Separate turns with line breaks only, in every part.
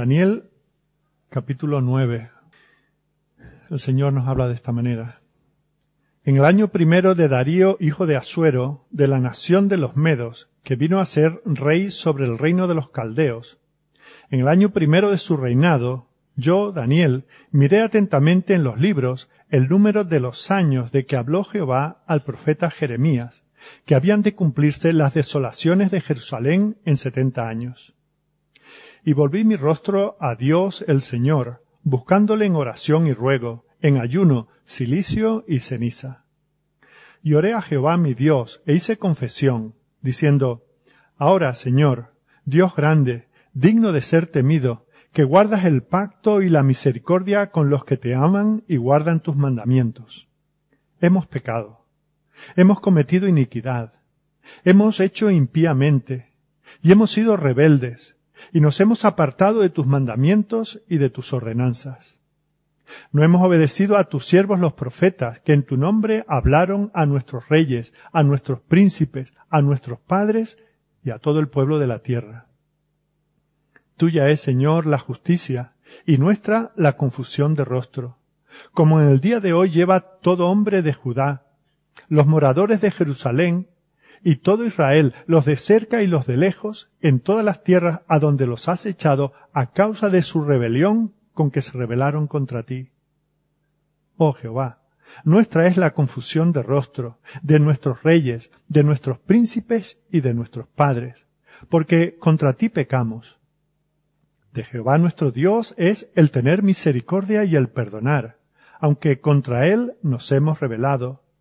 Daniel capítulo 9. El Señor nos habla de esta manera. En el año primero de Darío, hijo de Asuero, de la nación de los Medos, que vino a ser rey sobre el reino de los Caldeos, en el año primero de su reinado, yo, Daniel, miré atentamente en los libros el número de los años de que habló Jehová al profeta Jeremías, que habían de cumplirse las desolaciones de Jerusalén en setenta años y volví mi rostro a Dios el Señor, buscándole en oración y ruego, en ayuno, silicio y ceniza. Y oré a Jehová mi Dios, e hice confesión, diciendo, Ahora, Señor, Dios grande, digno de ser temido, que guardas el pacto y la misericordia con los que te aman y guardan tus mandamientos. Hemos pecado, hemos cometido iniquidad, hemos hecho impíamente, y hemos sido rebeldes, y nos hemos apartado de tus mandamientos y de tus ordenanzas. No hemos obedecido a tus siervos los profetas, que en tu nombre hablaron a nuestros reyes, a nuestros príncipes, a nuestros padres y a todo el pueblo de la tierra. Tuya es, Señor, la justicia, y nuestra la confusión de rostro, como en el día de hoy lleva todo hombre de Judá, los moradores de Jerusalén y todo Israel, los de cerca y los de lejos, en todas las tierras a donde los has echado a causa de su rebelión con que se rebelaron contra ti. Oh Jehová, nuestra es la confusión de rostro, de nuestros reyes, de nuestros príncipes y de nuestros padres, porque contra ti pecamos. De Jehová nuestro Dios es el tener misericordia y el perdonar, aunque contra él nos hemos rebelado,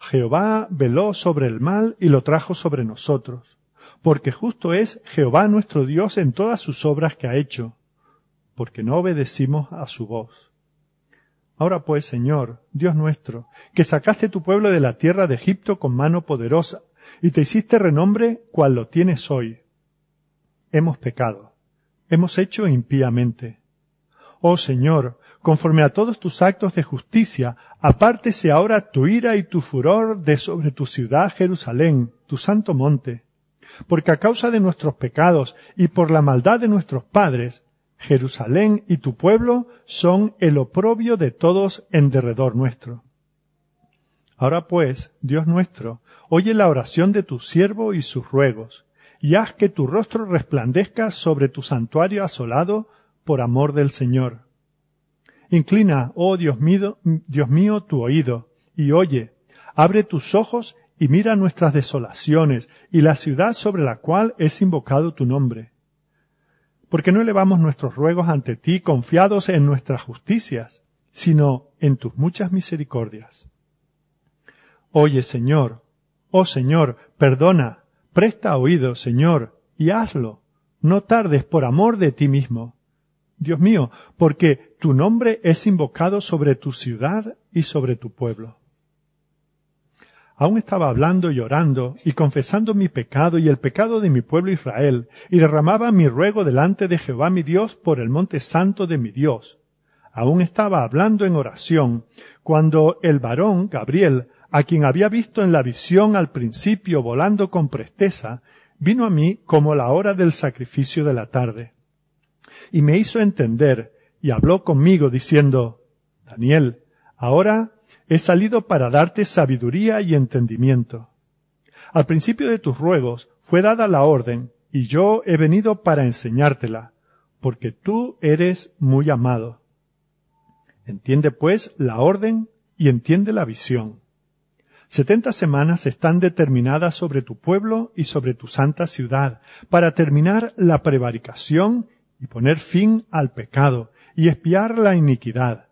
Jehová veló sobre el mal y lo trajo sobre nosotros, porque justo es Jehová nuestro Dios en todas sus obras que ha hecho, porque no obedecimos a su voz. Ahora pues, Señor, Dios nuestro, que sacaste tu pueblo de la tierra de Egipto con mano poderosa, y te hiciste renombre cual lo tienes hoy. Hemos pecado, hemos hecho impíamente. Oh Señor, conforme a todos tus actos de justicia, apártese ahora tu ira y tu furor de sobre tu ciudad Jerusalén, tu santo monte. Porque a causa de nuestros pecados y por la maldad de nuestros padres, Jerusalén y tu pueblo son el oprobio de todos en derredor nuestro. Ahora pues, Dios nuestro, oye la oración de tu siervo y sus ruegos, y haz que tu rostro resplandezca sobre tu santuario asolado por amor del Señor Inclina, oh Dios mío, Dios mío, tu oído, y oye, abre tus ojos y mira nuestras desolaciones y la ciudad sobre la cual es invocado tu nombre. Porque no elevamos nuestros ruegos ante ti confiados en nuestras justicias, sino en tus muchas misericordias. Oye, Señor, oh Señor, perdona, presta oído, Señor, y hazlo. No tardes por amor de ti mismo. Dios mío, porque tu nombre es invocado sobre tu ciudad y sobre tu pueblo. Aún estaba hablando y orando y confesando mi pecado y el pecado de mi pueblo Israel, y derramaba mi ruego delante de Jehová mi Dios por el monte santo de mi Dios. Aún estaba hablando en oración, cuando el varón, Gabriel, a quien había visto en la visión al principio volando con presteza, vino a mí como la hora del sacrificio de la tarde y me hizo entender y habló conmigo diciendo, Daniel, ahora he salido para darte sabiduría y entendimiento. Al principio de tus ruegos fue dada la orden, y yo he venido para enseñártela, porque tú eres muy amado. Entiende pues la orden y entiende la visión. Setenta semanas están determinadas sobre tu pueblo y sobre tu santa ciudad, para terminar la prevaricación y poner fin al pecado y espiar la iniquidad,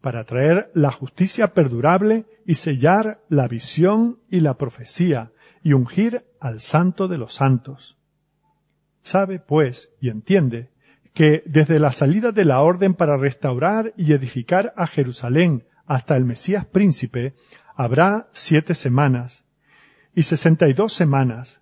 para traer la justicia perdurable y sellar la visión y la profecía y ungir al santo de los santos. Sabe, pues, y entiende, que desde la salida de la orden para restaurar y edificar a Jerusalén hasta el Mesías príncipe, habrá siete semanas, y sesenta y dos semanas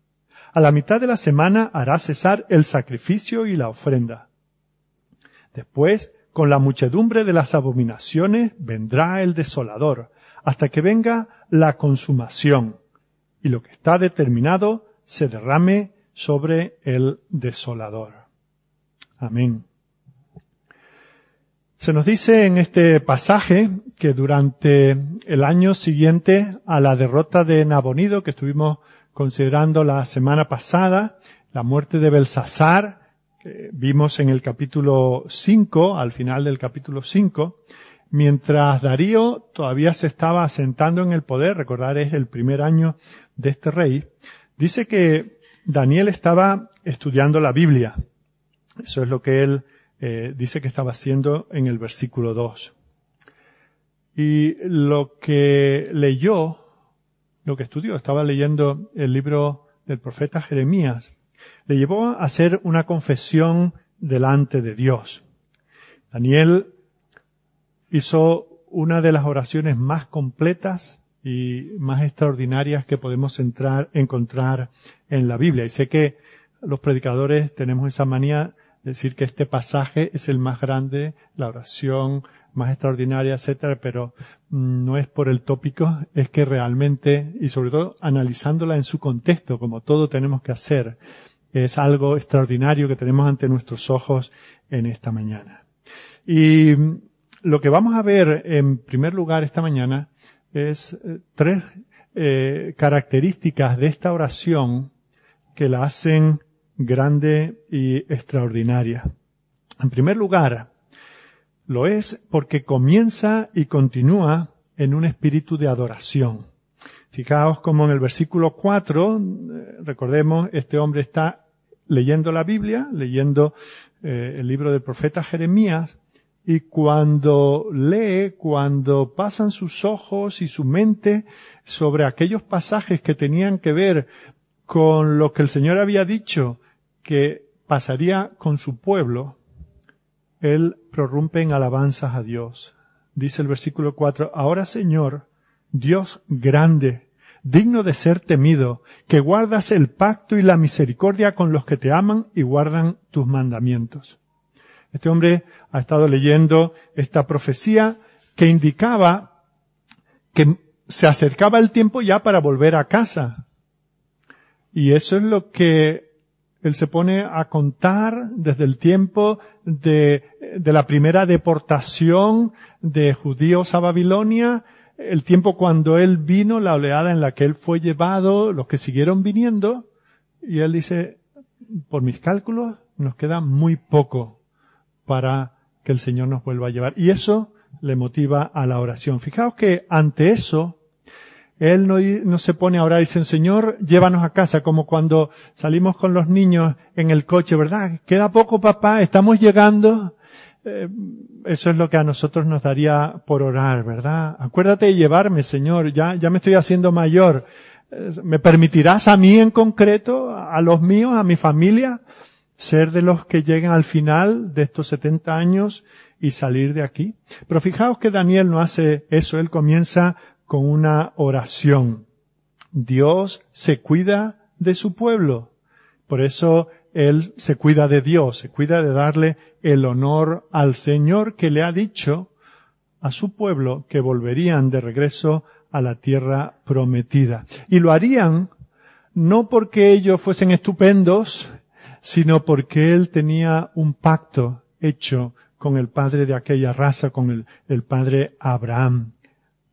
A la mitad de la semana hará cesar el sacrificio y la ofrenda. Después, con la muchedumbre de las abominaciones, vendrá el desolador, hasta que venga la consumación, y lo que está determinado se derrame sobre el desolador. Amén. Se nos dice en este pasaje que durante el año siguiente a la derrota de Nabonido, que estuvimos considerando la semana pasada, la muerte de Belsasar, que vimos en el capítulo 5, al final del capítulo 5, mientras Darío todavía se estaba asentando en el poder, recordar es el primer año de este rey, dice que Daniel estaba estudiando la Biblia. Eso es lo que él eh, dice que estaba haciendo en el versículo 2. Y lo que leyó, lo que estudió, estaba leyendo el libro del profeta Jeremías, le llevó a hacer una confesión delante de Dios. Daniel hizo una de las oraciones más completas y más extraordinarias que podemos entrar, encontrar en la Biblia. Y sé que los predicadores tenemos esa manía decir que este pasaje es el más grande, la oración más extraordinaria, etcétera, pero mm, no es por el tópico, es que realmente, y sobre todo analizándola en su contexto, como todo tenemos que hacer, es algo extraordinario que tenemos ante nuestros ojos en esta mañana. Y mm, lo que vamos a ver en primer lugar esta mañana es eh, tres eh, características de esta oración que la hacen grande y extraordinaria. En primer lugar, lo es porque comienza y continúa en un espíritu de adoración. Fijaos como en el versículo 4, eh, recordemos, este hombre está leyendo la Biblia, leyendo eh, el libro del profeta Jeremías, y cuando lee, cuando pasan sus ojos y su mente sobre aquellos pasajes que tenían que ver con lo que el Señor había dicho que pasaría con su pueblo, él prorrumpe en alabanzas a Dios. Dice el versículo 4, Ahora Señor, Dios grande, digno de ser temido, que guardas el pacto y la misericordia con los que te aman y guardan tus mandamientos. Este hombre ha estado leyendo esta profecía que indicaba que se acercaba el tiempo ya para volver a casa. Y eso es lo que él se pone a contar desde el tiempo de, de, la primera deportación de judíos a Babilonia, el tiempo cuando él vino, la oleada en la que él fue llevado, los que siguieron viniendo, y él dice, por mis cálculos, nos queda muy poco para que el Señor nos vuelva a llevar. Y eso le motiva a la oración. Fijaos que ante eso, él no, se pone a orar y dice, Señor, llévanos a casa, como cuando salimos con los niños en el coche, ¿verdad? Queda poco, papá, estamos llegando. Eh, eso es lo que a nosotros nos daría por orar, ¿verdad? Acuérdate de llevarme, Señor, ya, ya me estoy haciendo mayor. Eh, ¿Me permitirás a mí en concreto, a los míos, a mi familia, ser de los que lleguen al final de estos 70 años y salir de aquí? Pero fijaos que Daniel no hace eso, él comienza con una oración. Dios se cuida de su pueblo. Por eso Él se cuida de Dios, se cuida de darle el honor al Señor que le ha dicho a su pueblo que volverían de regreso a la tierra prometida. Y lo harían no porque ellos fuesen estupendos, sino porque él tenía un pacto hecho con el padre de aquella raza, con el, el padre Abraham.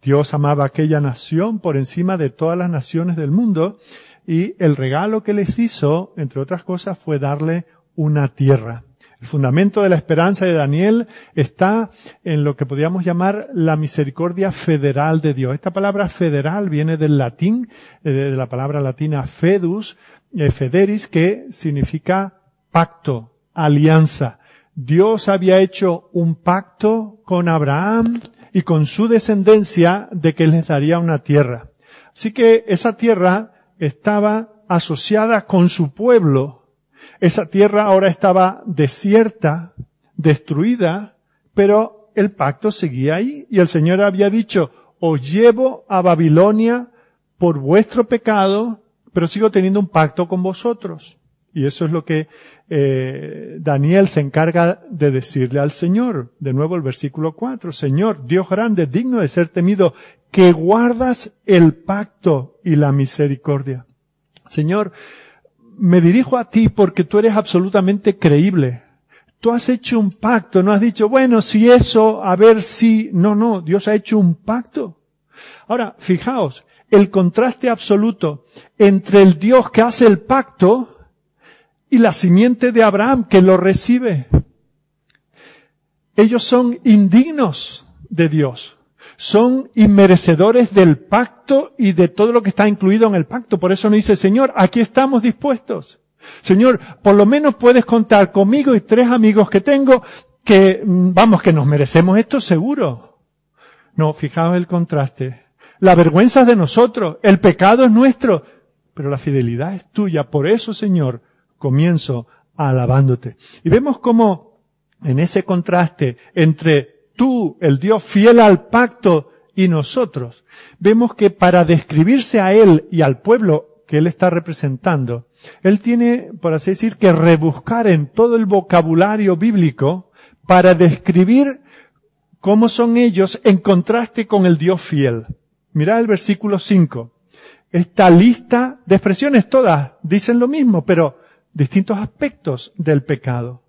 Dios amaba aquella nación por encima de todas las naciones del mundo y el regalo que les hizo, entre otras cosas, fue darle una tierra. El fundamento de la esperanza de Daniel está en lo que podríamos llamar la misericordia federal de Dios. Esta palabra federal viene del latín, eh, de la palabra latina fedus, eh, federis, que significa pacto, alianza. Dios había hecho un pacto con Abraham y con su descendencia de que les daría una tierra. Así que esa tierra estaba asociada con su pueblo, esa tierra ahora estaba desierta, destruida, pero el pacto seguía ahí y el Señor había dicho, os llevo a Babilonia por vuestro pecado, pero sigo teniendo un pacto con vosotros. Y eso es lo que eh, Daniel se encarga de decirle al Señor. De nuevo el versículo 4. Señor, Dios grande, digno de ser temido, que guardas el pacto y la misericordia. Señor, me dirijo a ti porque tú eres absolutamente creíble. Tú has hecho un pacto, no has dicho, bueno, si eso, a ver si, no, no, Dios ha hecho un pacto. Ahora, fijaos, el contraste absoluto entre el Dios que hace el pacto y la simiente de Abraham que lo recibe. Ellos son indignos de Dios son inmerecedores del pacto y de todo lo que está incluido en el pacto. Por eso nos dice, Señor, aquí estamos dispuestos. Señor, por lo menos puedes contar conmigo y tres amigos que tengo que, mm, vamos, que nos merecemos esto seguro. No, fijaos el contraste. La vergüenza es de nosotros, el pecado es nuestro, pero la fidelidad es tuya. Por eso, Señor, comienzo alabándote. Y vemos cómo en ese contraste entre tú, el Dios fiel al pacto, y nosotros, vemos que para describirse a Él y al pueblo que Él está representando, Él tiene, por así decir, que rebuscar en todo el vocabulario bíblico para describir cómo son ellos en contraste con el Dios fiel. Mirad el versículo 5. Esta lista de expresiones todas dicen lo mismo, pero distintos aspectos del pecado.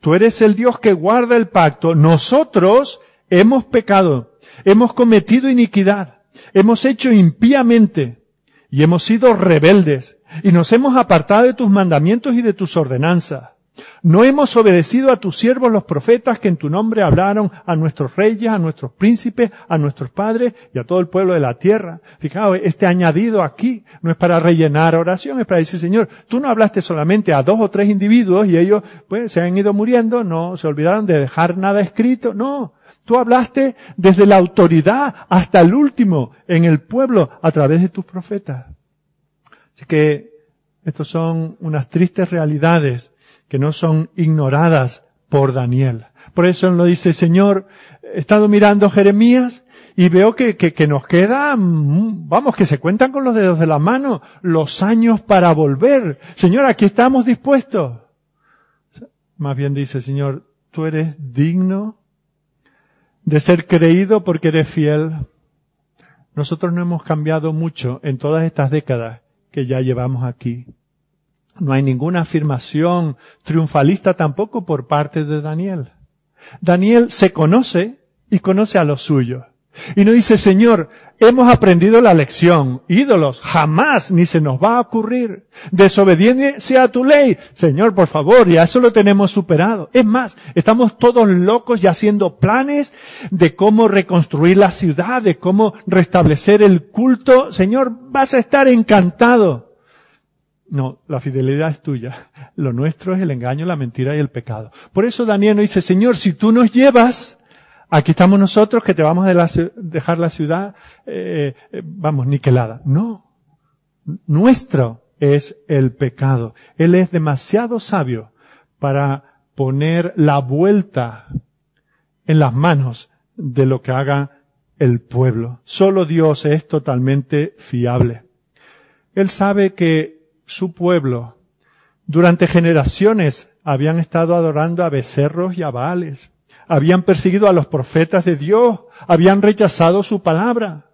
Tú eres el Dios que guarda el pacto. Nosotros hemos pecado, hemos cometido iniquidad, hemos hecho impíamente y hemos sido rebeldes y nos hemos apartado de tus mandamientos y de tus ordenanzas. No hemos obedecido a tus siervos los profetas que en tu nombre hablaron a nuestros reyes, a nuestros príncipes, a nuestros padres y a todo el pueblo de la tierra. Fijaos, este añadido aquí no es para rellenar oración, es para decir, Señor, tú no hablaste solamente a dos o tres individuos y ellos pues se han ido muriendo, no se olvidaron de dejar nada escrito, no. Tú hablaste desde la autoridad hasta el último en el pueblo a través de tus profetas. Así que estos son unas tristes realidades que no son ignoradas por Daniel. Por eso él lo dice, Señor, he estado mirando Jeremías y veo que, que, nos quedan, vamos, que se cuentan con los dedos de la mano los años para volver. Señor, aquí estamos dispuestos. Más bien dice, Señor, tú eres digno de ser creído porque eres fiel. Nosotros no hemos cambiado mucho en todas estas décadas que ya llevamos aquí. No hay ninguna afirmación triunfalista tampoco por parte de Daniel. Daniel se conoce y conoce a los suyos. Y no dice, Señor, hemos aprendido la lección. Ídolos, jamás ni se nos va a ocurrir. Desobediencia a tu ley. Señor, por favor, ya eso lo tenemos superado. Es más, estamos todos locos y haciendo planes de cómo reconstruir la ciudad, de cómo restablecer el culto. Señor, vas a estar encantado. No, la fidelidad es tuya. Lo nuestro es el engaño, la mentira y el pecado. Por eso Daniel nos dice, Señor, si tú nos llevas, aquí estamos nosotros que te vamos a dejar la ciudad, eh, eh, vamos, niquelada. No. Nuestro es el pecado. Él es demasiado sabio para poner la vuelta en las manos de lo que haga el pueblo. Solo Dios es totalmente fiable. Él sabe que su pueblo durante generaciones habían estado adorando a becerros y a habían perseguido a los profetas de Dios, habían rechazado su palabra.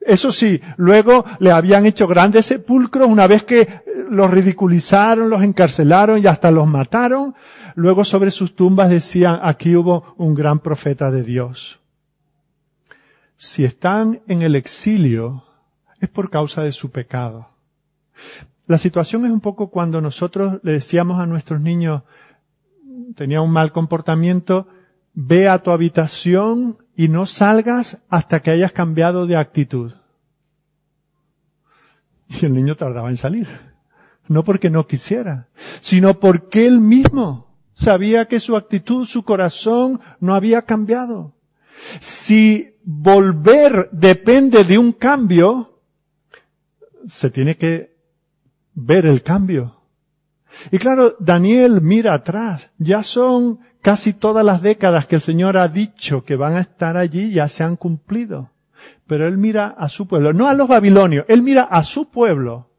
Eso sí, luego le habían hecho grandes sepulcros una vez que los ridiculizaron, los encarcelaron y hasta los mataron. Luego sobre sus tumbas decían, aquí hubo un gran profeta de Dios. Si están en el exilio, es por causa de su pecado. La situación es un poco cuando nosotros le decíamos a nuestros niños, tenía un mal comportamiento, ve a tu habitación y no salgas hasta que hayas cambiado de actitud. Y el niño tardaba en salir. No porque no quisiera, sino porque él mismo sabía que su actitud, su corazón no había cambiado. Si volver depende de un cambio, se tiene que ver el cambio. Y claro, Daniel mira atrás. Ya son casi todas las décadas que el Señor ha dicho que van a estar allí, ya se han cumplido. Pero él mira a su pueblo, no a los babilonios, él mira a su pueblo.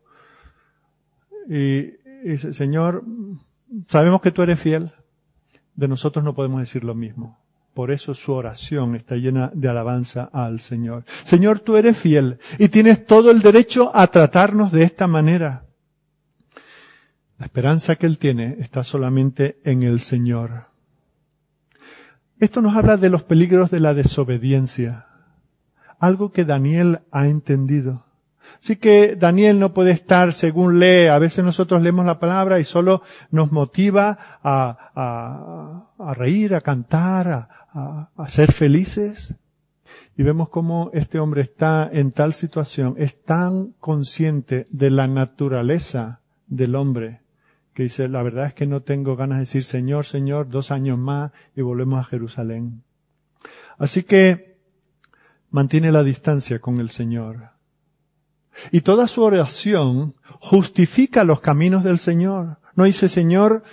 Y dice, Señor, sabemos que tú eres fiel. De nosotros no podemos decir lo mismo. Por eso su oración está llena de alabanza al Señor. Señor, tú eres fiel y tienes todo el derecho a tratarnos de esta manera. La esperanza que él tiene está solamente en el Señor. Esto nos habla de los peligros de la desobediencia, algo que Daniel ha entendido. Así que Daniel no puede estar según lee. A veces nosotros leemos la palabra y solo nos motiva a, a, reír, a cantar, a, a ser felices. Y vemos cómo este hombre está en tal situación, es tan consciente de la naturaleza del hombre, que dice, la verdad es que no tengo ganas de decir, Señor, Señor, dos años más y volvemos a Jerusalén. Así que mantiene la distancia con el Señor. Y toda su oración justifica los caminos del Señor. No dice, Señor,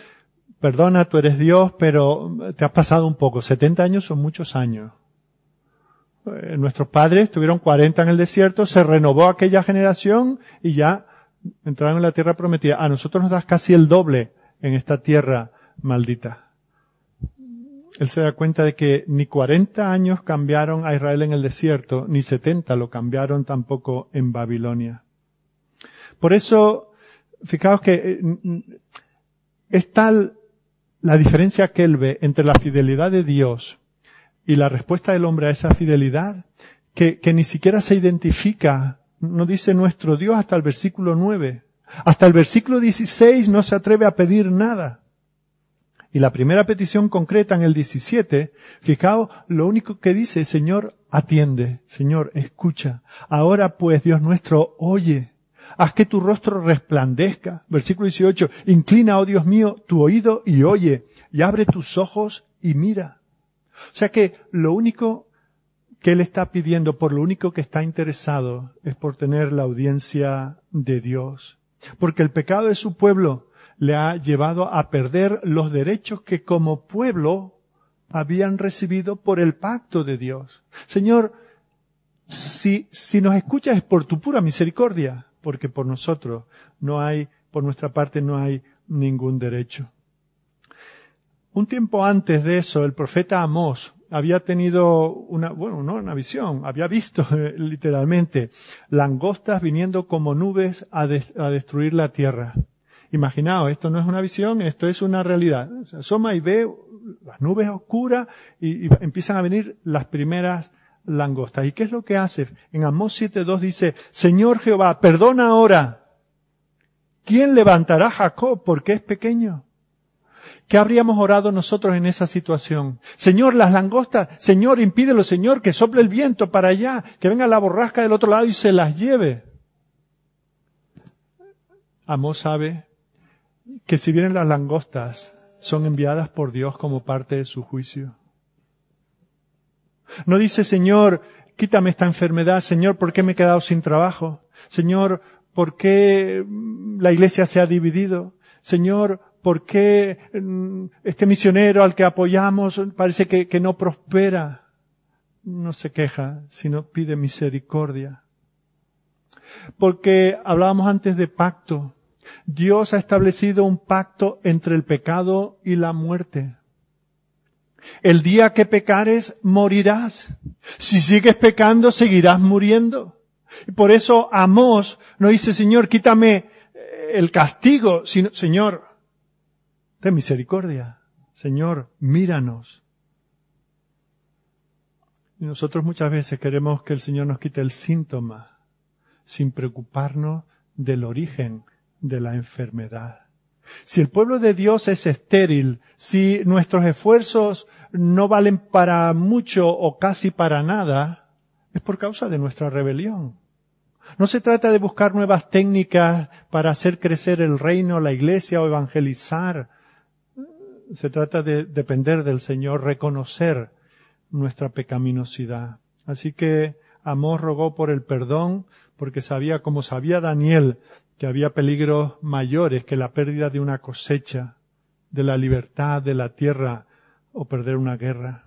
perdona, tú eres Dios, pero te has pasado un poco. 70 años son muchos años. Eh, nuestros padres tuvieron 40 en el desierto, se renovó aquella generación y ya entraron en la tierra prometida. A nosotros nos das casi el doble en esta tierra maldita. Él se da cuenta de que ni 40 años cambiaron a Israel en el desierto, ni 70 lo cambiaron tampoco en Babilonia. Por eso, fijaos que eh, es tal la diferencia que él ve entre la fidelidad de Dios y la respuesta del hombre a esa fidelidad, que, que ni siquiera se identifica no dice nuestro Dios hasta el versículo 9. Hasta el versículo 16 no se atreve a pedir nada. Y la primera petición concreta en el 17, fijaos, lo único que dice, Señor, atiende, Señor, escucha. Ahora pues, Dios nuestro, oye. Haz que tu rostro resplandezca. Versículo 18, inclina, oh Dios mío, tu oído y oye, y abre tus ojos y mira. O sea que lo único que él está pidiendo, por lo único que está interesado, es por tener la audiencia de Dios. Porque el pecado de su pueblo le ha llevado a perder los derechos que como pueblo habían recibido por el pacto de Dios. Señor, si, si nos escuchas es por tu pura misericordia, porque por nosotros no hay, por nuestra parte no hay ningún derecho. Un tiempo antes de eso, el profeta Amós había tenido una, bueno, no una visión, había visto literalmente langostas viniendo como nubes a, destruir la tierra. Imaginaos, esto no es una visión, esto es una realidad. Se asoma y ve las nubes oscuras y, y, empiezan a venir las primeras langostas. ¿Y qué es lo que hace? En Amós 7.2 dice, Señor Jehová, perdona ahora. ¿Quién levantará a Jacob porque es pequeño? ¿Qué habríamos orado nosotros en esa situación? Señor, las langostas, Señor, impídelo, Señor, que sople el viento para allá, que venga la borrasca del otro lado y se las lleve. Amós sabe que si vienen las langostas, son enviadas por Dios como parte de su juicio. No dice, Señor, quítame esta enfermedad, Señor, ¿por qué me he quedado sin trabajo? Señor, ¿por qué la iglesia se ha dividido? Señor, ¿Por qué mm, este misionero al que apoyamos parece que, no prospera? No se queja, sino pide misericordia. Porque hablábamos antes de pacto. Dios ha establecido un pacto entre el pecado y la muerte. El día que pecares, morirás. Si sigues pecando, seguirás muriendo. Y por eso Amós no dice, Señor, quítame eh, el castigo, sino, Señor, ten misericordia. Señor, míranos. Y nosotros muchas veces queremos que el Señor nos quite el síntoma sin preocuparnos del origen de la enfermedad. Si el pueblo de Dios es estéril, si nuestros esfuerzos no valen para mucho o casi para nada, es por causa de nuestra rebelión. No se trata de buscar nuevas técnicas para hacer crecer el reino, la iglesia o evangelizar. Se trata de depender del Señor, reconocer nuestra pecaminosidad. Así que Amor rogó por el perdón porque sabía, como sabía Daniel, que había peligros mayores que la pérdida de una cosecha, de la libertad de la tierra o perder una guerra.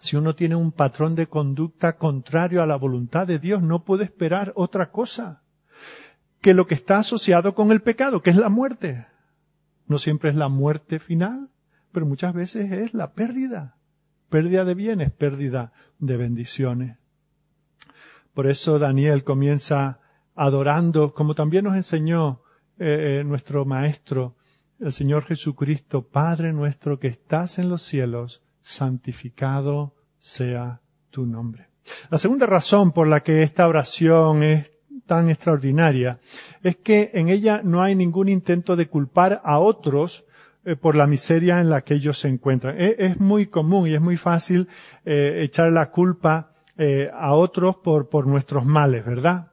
Si uno tiene un patrón de conducta contrario a la voluntad de Dios, no puede esperar otra cosa que lo que está asociado con el pecado, que es la muerte. No siempre es la muerte final, pero muchas veces es la pérdida. Pérdida de bienes, pérdida de bendiciones. Por eso Daniel comienza adorando, como también nos enseñó eh, eh, nuestro Maestro, el Señor Jesucristo, Padre nuestro que estás en los cielos, santificado sea tu nombre. La segunda razón por la que esta oración es tan extraordinaria es que en ella no hay ningún intento de culpar a otros eh, por la miseria en la que ellos se encuentran. Es, muy común y es muy fácil echar la culpa a otros por, por nuestros males, ¿verdad?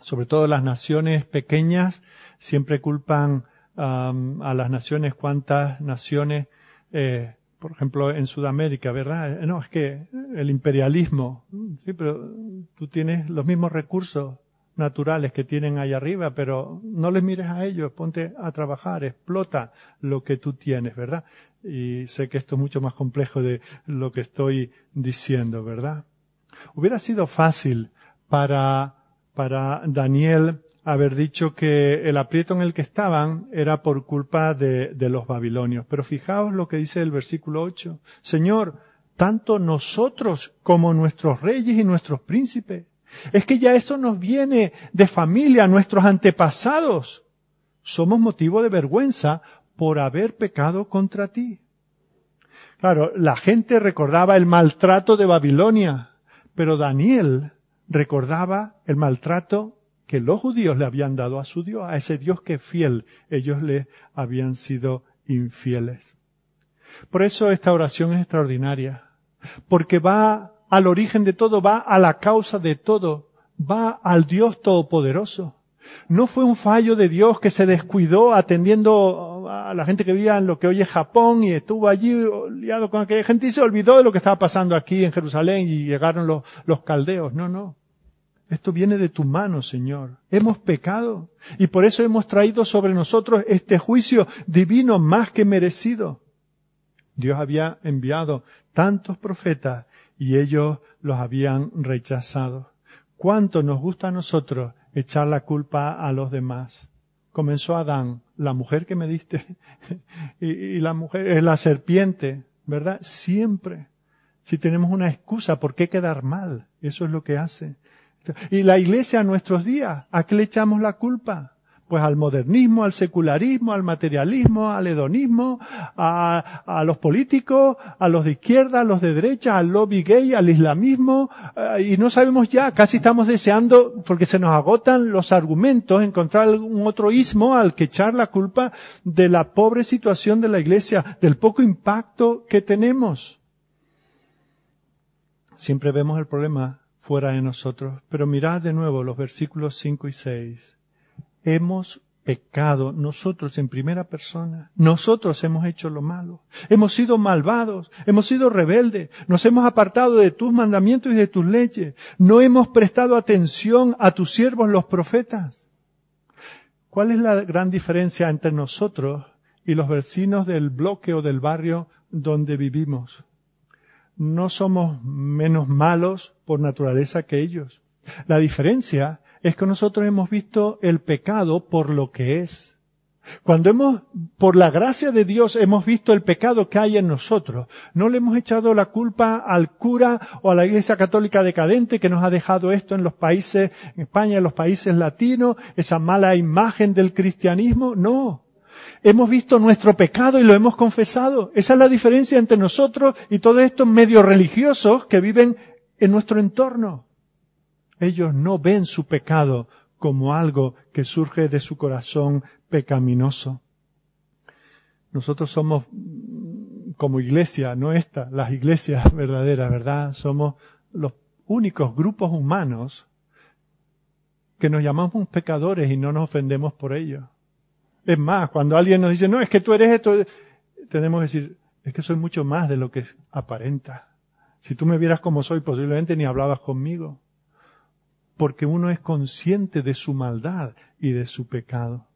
sobre todo las naciones pequeñas, siempre culpan a las naciones, cuántas naciones, eh, por ejemplo, en Sudamérica, ¿verdad? Eh, no, es que el imperialismo, sí, pero tú tienes los mismos recursos naturales que tienen ahí arriba, pero no les mires a ellos, ponte a trabajar, explota lo que tú tienes, ¿verdad? Y sé que esto es mucho más complejo de lo que estoy diciendo, ¿verdad? Hubiera sido fácil para para Daniel haber dicho que el aprieto en el que estaban era por culpa de, los babilonios. Pero fijaos lo que dice el versículo 8. Señor, tanto nosotros como nuestros reyes y nuestros príncipes. Es que ya esto nos viene de familia, nuestros antepasados. Somos motivo de vergüenza por haber pecado contra ti. Claro, la gente recordaba el maltrato de Babilonia, pero Daniel recordaba el maltrato que los judíos le habían dado a su Dios, a ese Dios que fiel ellos le habían sido infieles. Por eso esta oración es extraordinaria, porque va al origen de todo, va a la causa de todo, va al Dios Todopoderoso. No fue un fallo de Dios que se descuidó atendiendo a la gente que vivía en lo que hoy es Japón y estuvo allí liado con aquella gente y se olvidó de lo que estaba pasando aquí en Jerusalén y llegaron los, los caldeos. No, no. Esto viene de tu mano, Señor. Hemos pecado y por eso hemos traído sobre nosotros este juicio divino más que merecido. Dios había enviado tantos profetas y ellos los habían rechazado. ¿Cuánto nos gusta a nosotros echar la culpa a los demás? Comenzó Adán, la mujer que me diste, y, la mujer, es la serpiente, ¿verdad? Siempre. Si tenemos una excusa, ¿por qué quedar mal? Eso es lo que hace. Y la iglesia a nuestros días, ¿a qué le echamos la culpa? Pues al modernismo, al secularismo, al materialismo, al hedonismo, a, a los políticos, a los de izquierda, a los de derecha, al lobby gay, al islamismo, eh, y no sabemos ya, casi estamos deseando, porque se nos agotan los argumentos, encontrar algún otro ismo al que echar la culpa de la pobre situación de la iglesia, del poco impacto que tenemos. Siempre vemos el problema fuera de nosotros. Pero mirad de nuevo los versículos 5 y 6. Hemos pecado nosotros en primera persona. Nosotros hemos hecho lo malo. Hemos sido malvados. Hemos sido rebeldes. Nos hemos apartado de tus mandamientos y de tus leyes. No hemos prestado atención a tus siervos los profetas. ¿Cuál es la gran diferencia entre nosotros y los vecinos del bloque o del barrio donde vivimos? no somos menos malos por naturaleza que ellos. La diferencia es que nosotros hemos visto el pecado por lo que es. Cuando hemos, por la gracia de Dios, hemos visto el pecado que hay en nosotros, no le hemos echado la culpa al cura o a la Iglesia Católica decadente que nos ha dejado esto en los países, en España, en los países latinos, esa mala imagen del cristianismo. No. Hemos visto nuestro pecado y lo hemos confesado. Esa es la diferencia entre nosotros y todos estos medios religiosos que viven en nuestro entorno. Ellos no ven su pecado como algo que surge de su corazón pecaminoso. Nosotros somos como iglesia, no esta, las iglesias verdaderas, ¿verdad? Somos los únicos grupos humanos que nos llamamos pecadores y no nos ofendemos por ello. Es más, cuando alguien nos dice, no, es que tú eres esto, tenemos que decir, es que soy mucho más de lo que aparenta. Si tú me vieras como soy, posiblemente ni hablabas conmigo. Porque uno es consciente de su maldad y de su pecado.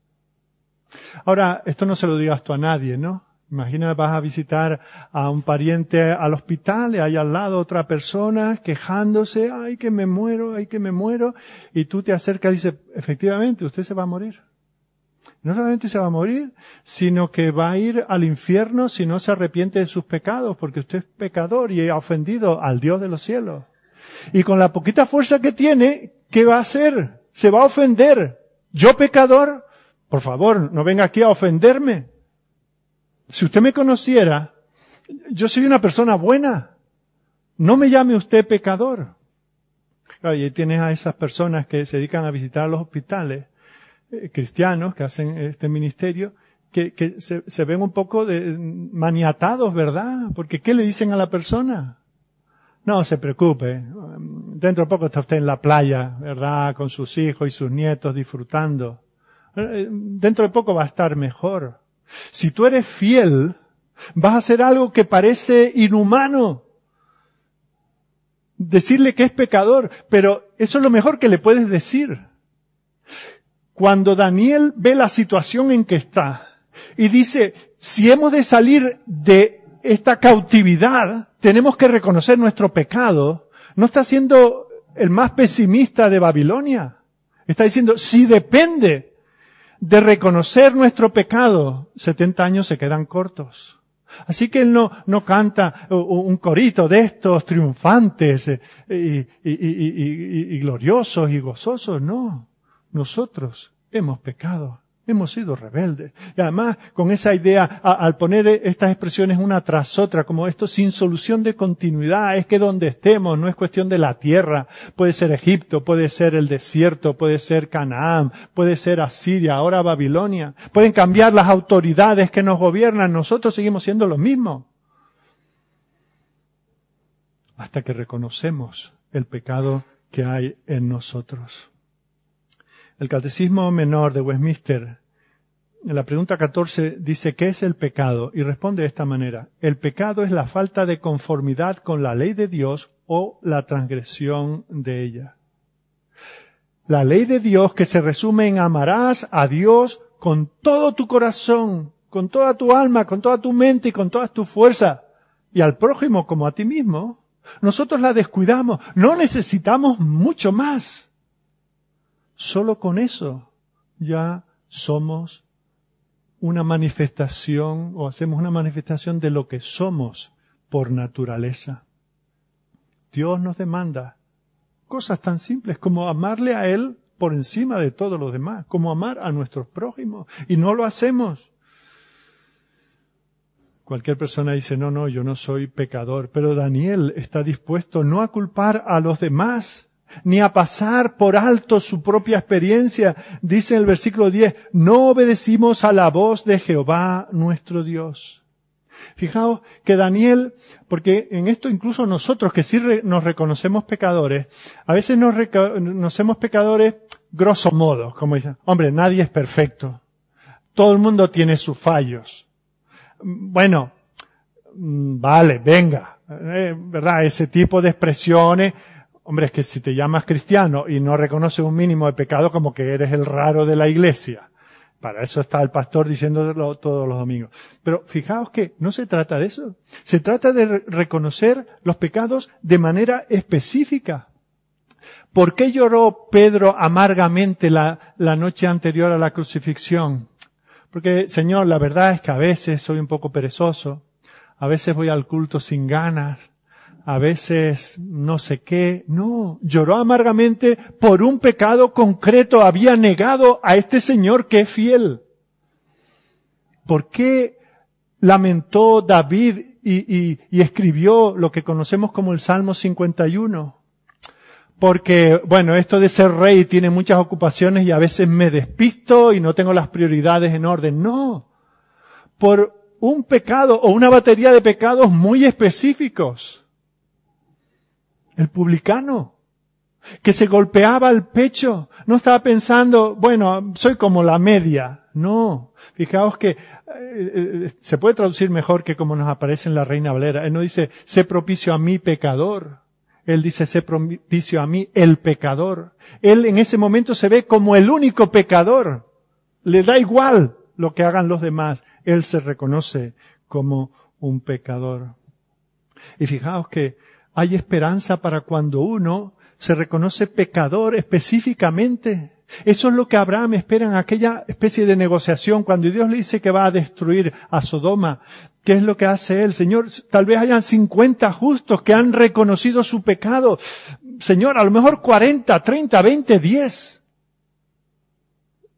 Ahora, esto no se lo digas tú a nadie, ¿no? Imagina vas a visitar a un pariente al hospital y hay al lado otra persona quejándose, ay que me muero, ay que me muero, y tú te acercas y dices, efectivamente, usted se va a morir. No solamente se va a morir, sino que va a ir al infierno si no se arrepiente de sus pecados, porque usted es pecador y ha ofendido al Dios de los cielos. Y con la poquita fuerza que tiene, ¿qué va a hacer? Se va a ofender. Yo pecador, por favor, no venga aquí a ofenderme. Si usted me conociera, yo soy una persona buena. No me llame usted pecador. Y ahí tienes a esas personas que se dedican a visitar los hospitales, eh, cristianos que hacen este ministerio, que, que se, se, ven un poco de, maniatados, ¿verdad? Porque ¿qué le dicen a la persona? No se preocupe. Dentro de poco está usted en la playa, ¿verdad? Con sus hijos y sus nietos disfrutando. Dentro de poco va a estar mejor. Si tú eres fiel, vas a hacer algo que parece inhumano. Decirle que es pecador, pero eso es lo mejor que le puedes decir. Cuando Daniel ve la situación en que está y dice, si hemos de salir de esta cautividad, tenemos que reconocer nuestro pecado, no está siendo el más pesimista de Babilonia. Está diciendo, si depende de reconocer nuestro pecado, 70 años se quedan cortos. Así que él no, no canta un corito de estos triunfantes eh, y, y, y, gloriosos y gozosos, no. Nosotros hemos pecado. Hemos sido rebeldes. Y además, con esa idea, al poner estas expresiones una tras otra, como esto sin solución de continuidad, es que donde estemos no es cuestión de la tierra. Puede ser Egipto, puede ser el desierto, puede ser Canaán, puede ser Asiria, ahora Babilonia. Pueden cambiar las autoridades que nos gobiernan. Nosotros seguimos siendo los mismos. Hasta que reconocemos el pecado que hay en nosotros. El Catecismo Menor de Westminster, en la pregunta 14, dice, ¿qué es el pecado? Y responde de esta manera, el pecado es la falta de conformidad con la ley de Dios o la transgresión de ella. La ley de Dios que se resume en amarás a Dios con todo tu corazón, con toda tu alma, con toda tu mente y con toda tu fuerza, y al prójimo como a ti mismo, nosotros la descuidamos. No necesitamos mucho más. Solo con eso ya somos una manifestación o hacemos una manifestación de lo que somos por naturaleza. Dios nos demanda cosas tan simples como amarle a Él por encima de todo lo demás, como amar a nuestros prójimos, y no lo hacemos. Cualquier persona dice, no, no, yo no soy pecador, pero Daniel está dispuesto no a culpar a los demás, ni a pasar por alto su propia experiencia. Dice el versículo 10, no obedecimos a la voz de Jehová nuestro Dios. Fijaos que Daniel, porque en esto incluso nosotros que sí nos reconocemos pecadores, a veces nos reconocemos pecadores grosso modo, como dicen, hombre, nadie es perfecto. Todo el mundo tiene sus fallos. Bueno, mm, vale, venga, eh, ¿verdad? Ese tipo de expresiones Hombre, es que si te llamas cristiano y no reconoces un mínimo de pecado, como que eres el raro de la iglesia. Para eso está el pastor diciéndolo todos los domingos. Pero fijaos que no se trata de eso. Se trata de reconocer los pecados de manera específica. ¿Por qué lloró Pedro amargamente la, noche anterior a la crucifixión? Porque, Señor, la verdad es que a veces soy un poco perezoso, a veces voy al culto sin ganas, a veces no sé qué. No, lloró amargamente por un pecado concreto. Había negado a este Señor que es fiel. ¿Por qué lamentó David y, y, escribió lo que conocemos como el Salmo 51? Porque, bueno, esto de ser rey tiene muchas ocupaciones y a veces me despisto y no tengo las prioridades en orden. No. Por un pecado o una batería de pecados muy específicos. El publicano, que se golpeaba el pecho, no estaba pensando, bueno, soy como la media. No. Fijaos que eh, eh, se puede traducir mejor que como nos aparece en la Reina Valera. Él no dice, sé propicio a mi pecador. Él dice, sé propicio a mí, el pecador. Él en ese momento se ve como el único pecador. Le da igual lo que hagan los demás. Él se reconoce como un pecador. Y fijaos que hay esperanza para cuando uno se reconoce pecador específicamente. Eso es lo que Abraham espera en aquella especie de negociación cuando Dios le dice que va a destruir a Sodoma. ¿Qué es lo que hace él? Señor, tal vez hayan 50 justos que han reconocido su pecado. Señor, a lo mejor 40, 30, 20, 10.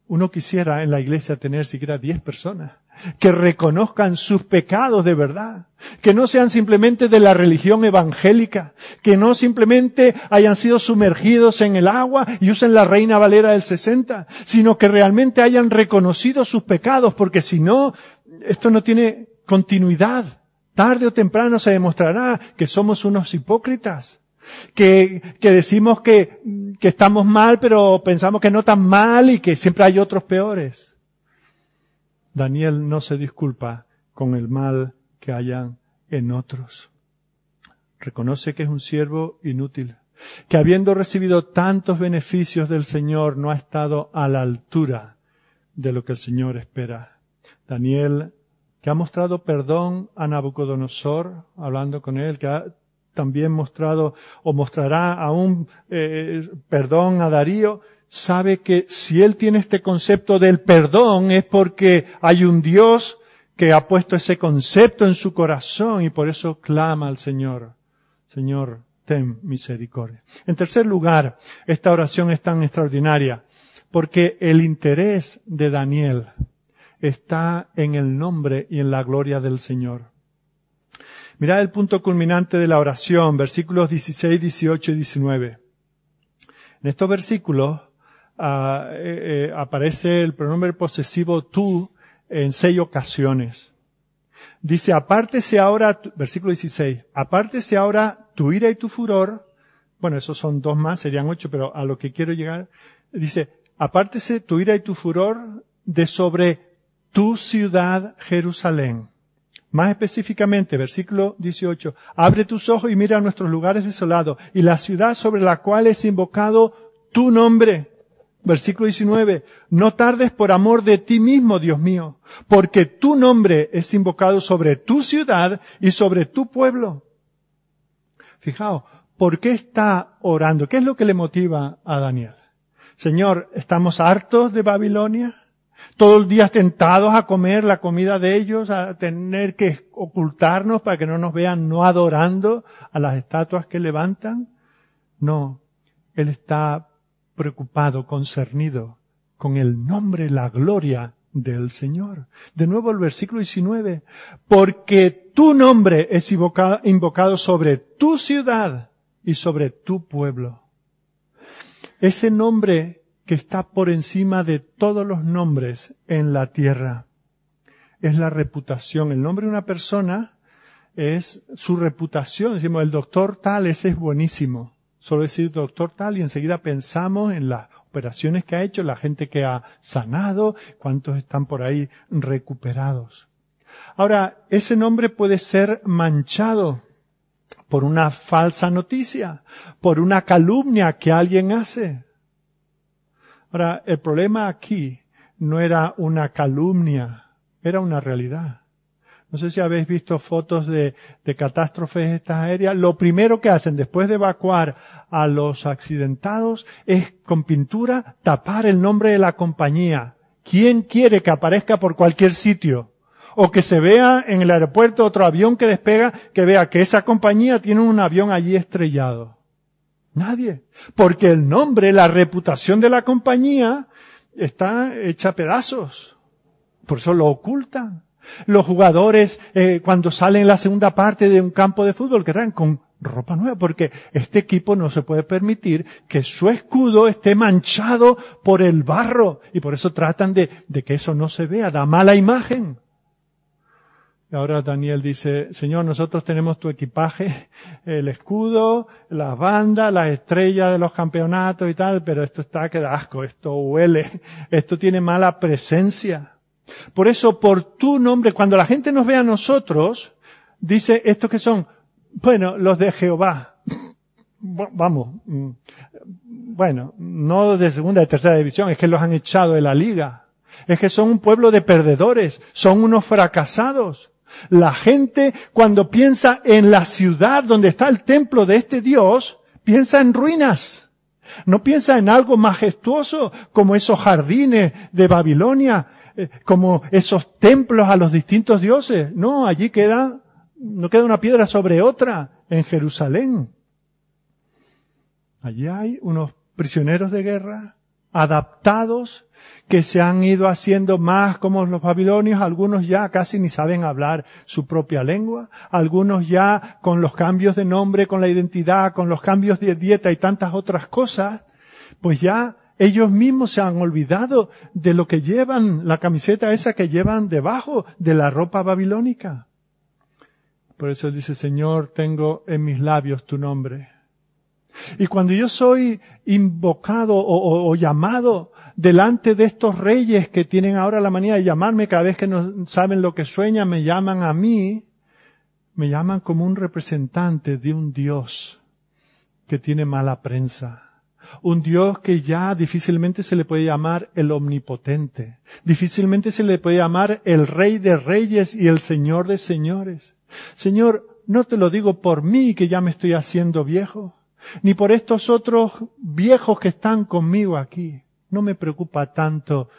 Uno quisiera en la iglesia tener siquiera 10 personas que reconozcan sus pecados de verdad, que no sean simplemente de la religión evangélica, que no simplemente hayan sido sumergidos en el agua y usen la Reina Valera del 60, sino que realmente hayan reconocido sus pecados, porque si no, esto no tiene continuidad. Tarde o temprano se demostrará que somos unos hipócritas, que, que decimos que, que estamos mal, pero pensamos que no tan mal y que siempre hay otros peores. Daniel no se disculpa con el mal que hayan en otros. Reconoce que es un siervo inútil, que habiendo recibido tantos beneficios del Señor no ha estado a la altura de lo que el Señor espera. Daniel, que ha mostrado perdón a Nabucodonosor, hablando con él, que ha también mostrado o mostrará aún eh, perdón a Darío, sabe que si él tiene este concepto del perdón es porque hay un Dios que ha puesto ese concepto en su corazón y por eso clama al Señor. Señor, ten misericordia. En tercer lugar, esta oración es tan extraordinaria porque el interés de Daniel está en el nombre y en la gloria del Señor. Mirad el punto culminante de la oración, versículos 16, 18 y 19. En estos versículos, Ah, eh, eh, aparece el pronombre posesivo tú en seis ocasiones. Dice, apártese ahora, versículo 16, apártese ahora tu ira y tu furor. Bueno, esos son dos más, serían ocho, pero a lo que quiero llegar, dice, apártese tu ira y tu furor de sobre tu ciudad Jerusalén. Más específicamente, versículo 18, abre tus ojos y mira nuestros lugares desolados y la ciudad sobre la cual es invocado tu nombre. Versículo 19. No tardes por amor de ti mismo, Dios mío, porque tu nombre es invocado sobre tu ciudad y sobre tu pueblo. Fijaos, ¿por qué está orando? ¿Qué es lo que le motiva a Daniel? Señor, ¿estamos hartos de Babilonia? Todos los días tentados a comer la comida de ellos, a tener que ocultarnos para que no nos vean no adorando a las estatuas que levantan. No, Él está preocupado, concernido con el nombre, la gloria del Señor. De nuevo el versículo 19, porque tu nombre es invocado sobre tu ciudad y sobre tu pueblo. Ese nombre que está por encima de todos los nombres en la tierra es la reputación. El nombre de una persona es su reputación. Decimos, el doctor tal, ese es buenísimo. Solo decir doctor tal y enseguida pensamos en las operaciones que ha hecho, la gente que ha sanado, cuántos están por ahí recuperados. Ahora, ese nombre puede ser manchado por una falsa noticia, por una calumnia que alguien hace. Ahora, el problema aquí no era una calumnia, era una realidad. No sé si habéis visto fotos de, de catástrofes estas aéreas. Lo primero que hacen después de evacuar a los accidentados es con pintura tapar el nombre de la compañía. ¿Quién quiere que aparezca por cualquier sitio? O que se vea en el aeropuerto otro avión que despega, que vea que esa compañía tiene un avión allí estrellado. Nadie. Porque el nombre, la reputación de la compañía está hecha a pedazos. Por eso lo ocultan. Los jugadores, eh, cuando salen en la segunda parte de un campo de fútbol, que traen con ropa nueva, porque este equipo no se puede permitir que su escudo esté manchado por el barro, y por eso tratan de, de que eso no se vea, da mala imagen. Y ahora Daniel dice, Señor, nosotros tenemos tu equipaje, el escudo, las bandas, las estrellas de los campeonatos y tal, pero esto está que da asco, esto huele, esto tiene mala presencia. Por eso, por tu nombre, cuando la gente nos ve a nosotros, dice estos que son, bueno, los de Jehová. Vamos, mm, bueno, no de segunda y tercera división, es que los han echado de la liga. Es que son un pueblo de perdedores, son unos fracasados. La gente cuando piensa en la ciudad donde está el templo de este Dios, piensa en ruinas. No piensa en algo majestuoso como esos jardines de Babilonia, como esos templos a los distintos dioses. No, allí queda, no queda una piedra sobre otra en Jerusalén. Allí hay unos prisioneros de guerra adaptados que se han ido haciendo más como los babilonios, algunos ya casi ni saben hablar su propia lengua, algunos ya con los cambios de nombre, con la identidad, con los cambios de dieta y tantas otras cosas, pues ya ellos mismos se han olvidado de lo que llevan, la camiseta esa que llevan debajo de la ropa babilónica. Por eso dice, Señor, tengo en mis labios tu nombre. Y cuando yo soy invocado o, llamado delante de estos reyes que tienen ahora la manía de llamarme cada vez que no saben lo que sueñan, me llaman a mí, me llaman como un representante de un Dios que tiene mala prensa un Dios que ya difícilmente se le puede llamar el omnipotente, difícilmente se le puede llamar el rey de reyes y el señor de señores. Señor, no te lo digo por mí que ya me estoy haciendo viejo, ni por estos otros viejos que están conmigo aquí. No me preocupa tanto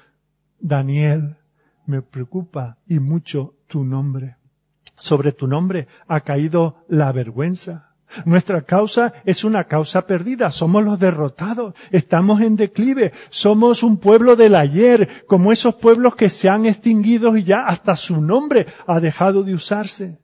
Daniel, me preocupa y mucho tu nombre. Sobre tu nombre ha caído la vergüenza. Nuestra causa es una causa perdida, somos los derrotados, estamos en declive, somos un pueblo del ayer, como esos pueblos que se han extinguido y ya hasta su nombre ha dejado de usarse.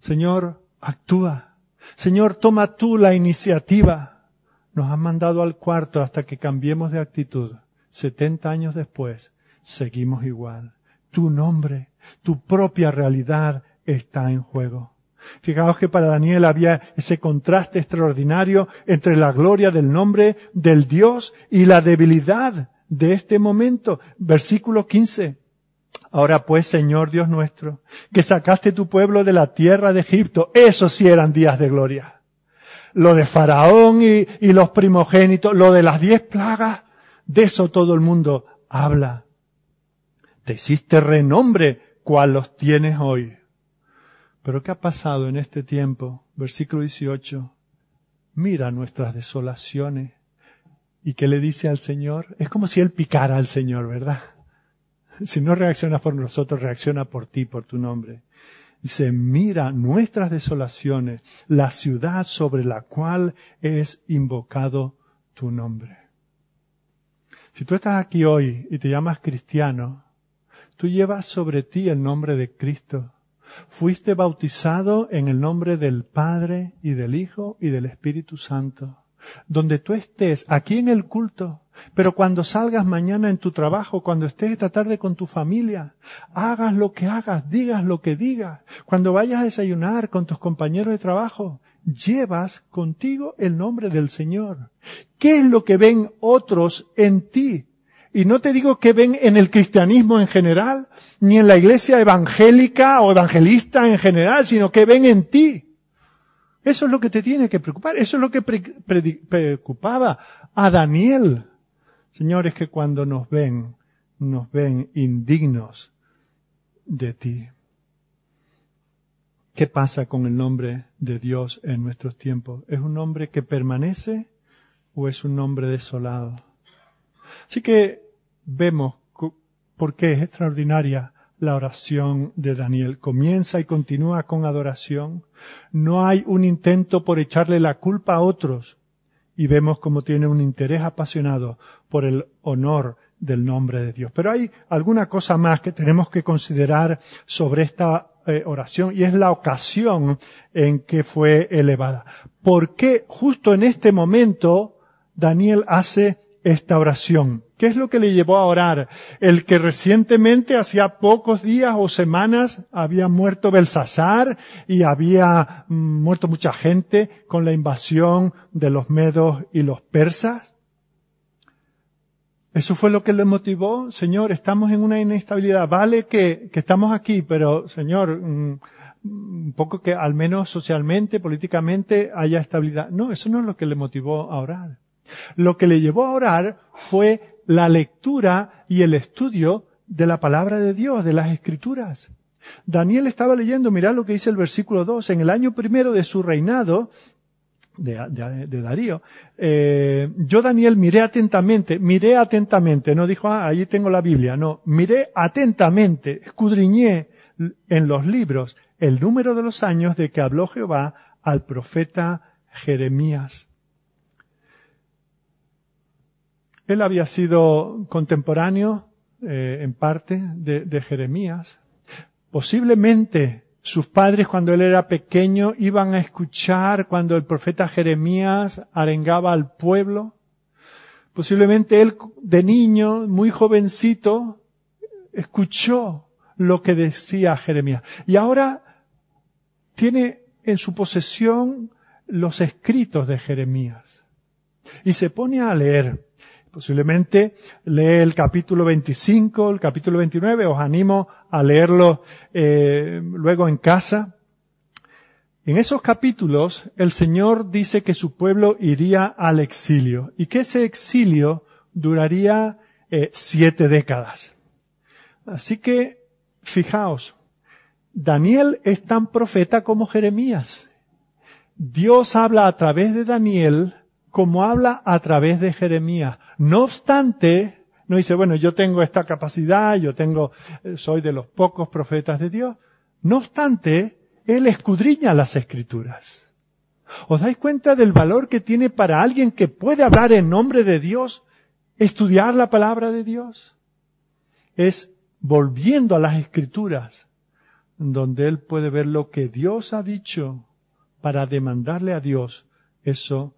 Señor, actúa. Señor, toma tú la iniciativa. Nos has mandado al cuarto hasta que cambiemos de actitud. Setenta años después, seguimos igual. Tu nombre, tu propia realidad está en juego. Fijaos que para Daniel había ese contraste extraordinario entre la gloria del nombre del Dios y la debilidad de este momento. Versículo 15. Ahora pues, Señor Dios nuestro, que sacaste tu pueblo de la tierra de Egipto, esos sí eran días de gloria. Lo de Faraón y, los primogénitos, lo de las diez plagas, de eso todo el mundo habla. Te hiciste renombre cual los tienes hoy. Pero ¿qué ha pasado en este tiempo? Versículo 18. Mira nuestras desolaciones. ¿Y qué le dice al Señor? Es como si Él picara al Señor, ¿verdad? Si no reacciona por nosotros, reacciona por ti, por tu nombre. Dice, mira nuestras desolaciones, la ciudad sobre la cual es invocado tu nombre. Si tú estás aquí hoy y te llamas cristiano, tú llevas sobre ti el nombre de Cristo Fuiste bautizado en el nombre del Padre y del Hijo y del Espíritu Santo. Donde tú estés, aquí en el culto, pero cuando salgas mañana en tu trabajo, cuando estés esta tarde con tu familia, hagas lo que hagas, digas lo que digas, cuando vayas a desayunar con tus compañeros de trabajo, llevas contigo el nombre del Señor. ¿Qué es lo que ven otros en ti? Y no te digo que ven en el cristianismo en general, ni en la iglesia evangélica o evangelista en general, sino que ven en ti. Eso es lo que te tiene que preocupar. Eso es lo que preocupaba a Daniel. Señores, que cuando nos ven, nos ven indignos de ti. ¿Qué pasa con el nombre de Dios en nuestros tiempos? ¿Es un nombre que permanece o es un nombre desolado? Así que vemos porque es extraordinaria la oración de Daniel. Comienza y continúa con adoración. No hay un intento por echarle la culpa a otros. Y vemos como tiene un interés apasionado por el honor del nombre de Dios. Pero hay alguna cosa más que tenemos que considerar sobre esta eh, oración y es la ocasión en que fue elevada. ¿Por qué justo en este momento Daniel hace esta oración? ¿Qué es lo que le llevó a orar? El que recientemente, hacía pocos días o semanas, había muerto Belsasar y había mm, muerto mucha gente con la invasión de los medos y los persas. Eso fue lo que le motivó. Señor, estamos en una inestabilidad. Vale que, que estamos aquí, pero Señor, mm, un poco que al menos socialmente, políticamente haya estabilidad. No, eso no es lo que le motivó a orar. Lo que le llevó a orar fue la lectura y el estudio de la palabra de Dios, de las escrituras. Daniel estaba leyendo, mirad lo que dice el versículo 2, en el año primero de su reinado, de, Darío, eh, yo Daniel miré atentamente, miré atentamente, no dijo, ah, allí tengo la Biblia, no, miré atentamente, escudriñé en los libros el número de los años de que habló Jehová al profeta Jeremías. Él había sido contemporáneo, eh, en parte, de, de Jeremías. Posiblemente sus padres cuando él era pequeño iban a escuchar cuando el profeta Jeremías arengaba al pueblo. Posiblemente él de niño, muy jovencito, escuchó lo que decía Jeremías. Y ahora tiene en su posesión los escritos de Jeremías. Y se pone a leer. Posiblemente lee el capítulo 25, el capítulo 29, os animo a leerlo eh, luego en casa. En esos capítulos el Señor dice que su pueblo iría al exilio y que ese exilio duraría eh, siete décadas. Así que, fijaos, Daniel es tan profeta como Jeremías. Dios habla a través de Daniel como habla a través de Jeremías. No obstante, no dice, bueno, yo tengo esta capacidad, yo tengo, eh, soy de los pocos profetas de Dios. No obstante, él escudriña las escrituras. ¿Os dais cuenta del valor que tiene para alguien que puede hablar en nombre de Dios, estudiar la palabra de Dios? Es volviendo a las escrituras, donde él puede ver lo que Dios ha dicho para demandarle a Dios eso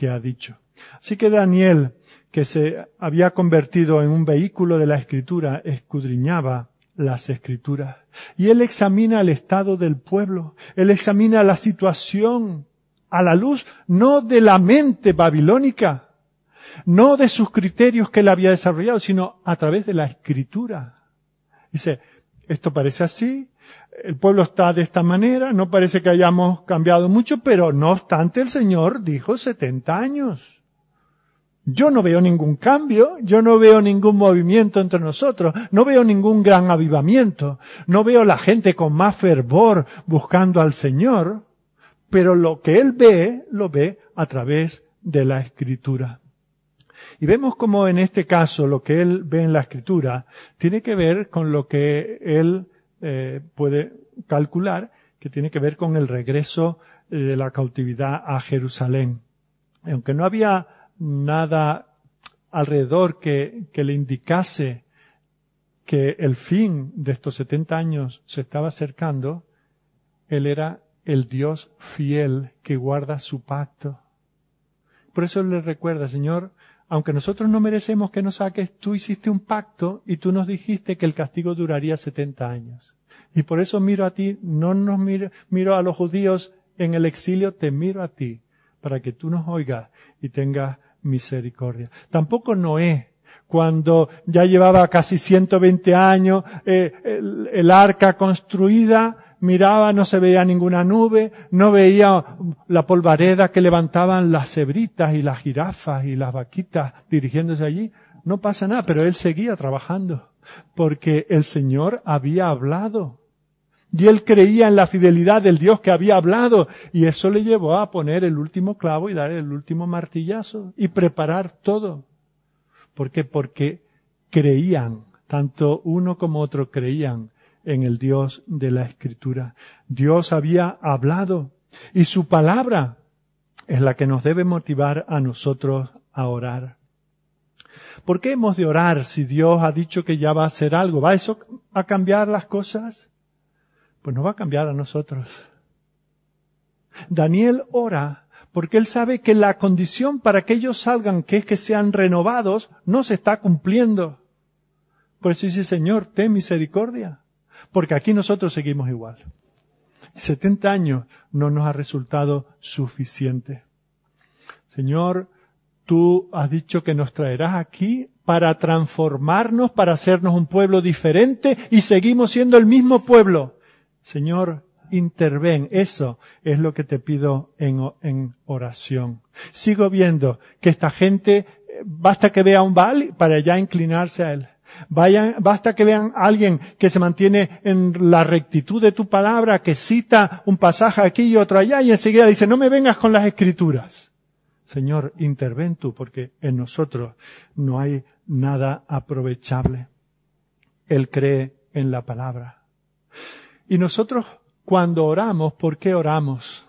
que ha dicho. Así que Daniel, que se había convertido en un vehículo de la escritura, escudriñaba las escrituras. Y él examina el estado del pueblo, él examina la situación a la luz no de la mente babilónica, no de sus criterios que él había desarrollado, sino a través de la escritura. Dice, esto parece así, el pueblo está de esta manera, no parece que hayamos cambiado mucho, pero no obstante el Señor dijo 70 años. Yo no veo ningún cambio, yo no veo ningún movimiento entre nosotros, no veo ningún gran avivamiento, no veo la gente con más fervor buscando al Señor, pero lo que Él ve, lo ve a través de la Escritura. Y vemos como en este caso lo que Él ve en la Escritura tiene que ver con lo que Él eh, puede calcular que tiene que ver con el regreso eh, de la cautividad a Jerusalén. Aunque no había nada alrededor que, que le indicase que el fin de estos 70 años se estaba acercando, Él era el Dios fiel que guarda su pacto. Por eso le recuerda, Señor, aunque nosotros no merecemos que nos saques, tú hiciste un pacto y tú nos dijiste que el castigo duraría 70 años. Y por eso miro a ti, no nos miro, miro a los judíos en el exilio, te miro a ti, para que tú nos oigas y tengas misericordia. Tampoco Noé, cuando ya llevaba casi 120 años, eh, el, el arca construida, miraba, no se veía ninguna nube, no veía la polvareda que levantaban las cebritas y las jirafas y las vaquitas dirigiéndose allí. No pasa nada, pero él seguía trabajando, porque el Señor había hablado. Y él creía en la fidelidad del Dios que había hablado, y eso le llevó a poner el último clavo y dar el último martillazo y preparar todo. ¿Por qué? Porque creían Tanto uno como otro creían en el Dios de la Escritura. Dios había hablado y su palabra es la que nos debe motivar a nosotros a orar. ¿Por qué hemos de orar si Dios ha dicho que ya va a hacer algo? ¿Va eso a cambiar las cosas? Pues no va a cambiar a nosotros. Daniel ora porque él sabe que la condición para que ellos salgan, que es que sean renovados, no se está cumpliendo. Por eso dice, Señor, ten misericordia. Porque aquí nosotros seguimos igual. 70 años no nos ha resultado suficiente. Señor, tú has dicho que nos traerás aquí para transformarnos, para hacernos un pueblo diferente y seguimos siendo el mismo pueblo. Señor, interven. Eso es lo que te pido en, oración. Sigo viendo que esta gente, basta que vea un Baal para ya inclinarse a él. Vayan, basta que vean a alguien que se mantiene en la rectitud de tu palabra, que cita un pasaje aquí y otro allá y enseguida dice, no me vengas con las escrituras. Señor, interven tú porque en nosotros no hay nada aprovechable. Él cree en la palabra. Y nosotros cuando oramos, ¿por qué oramos?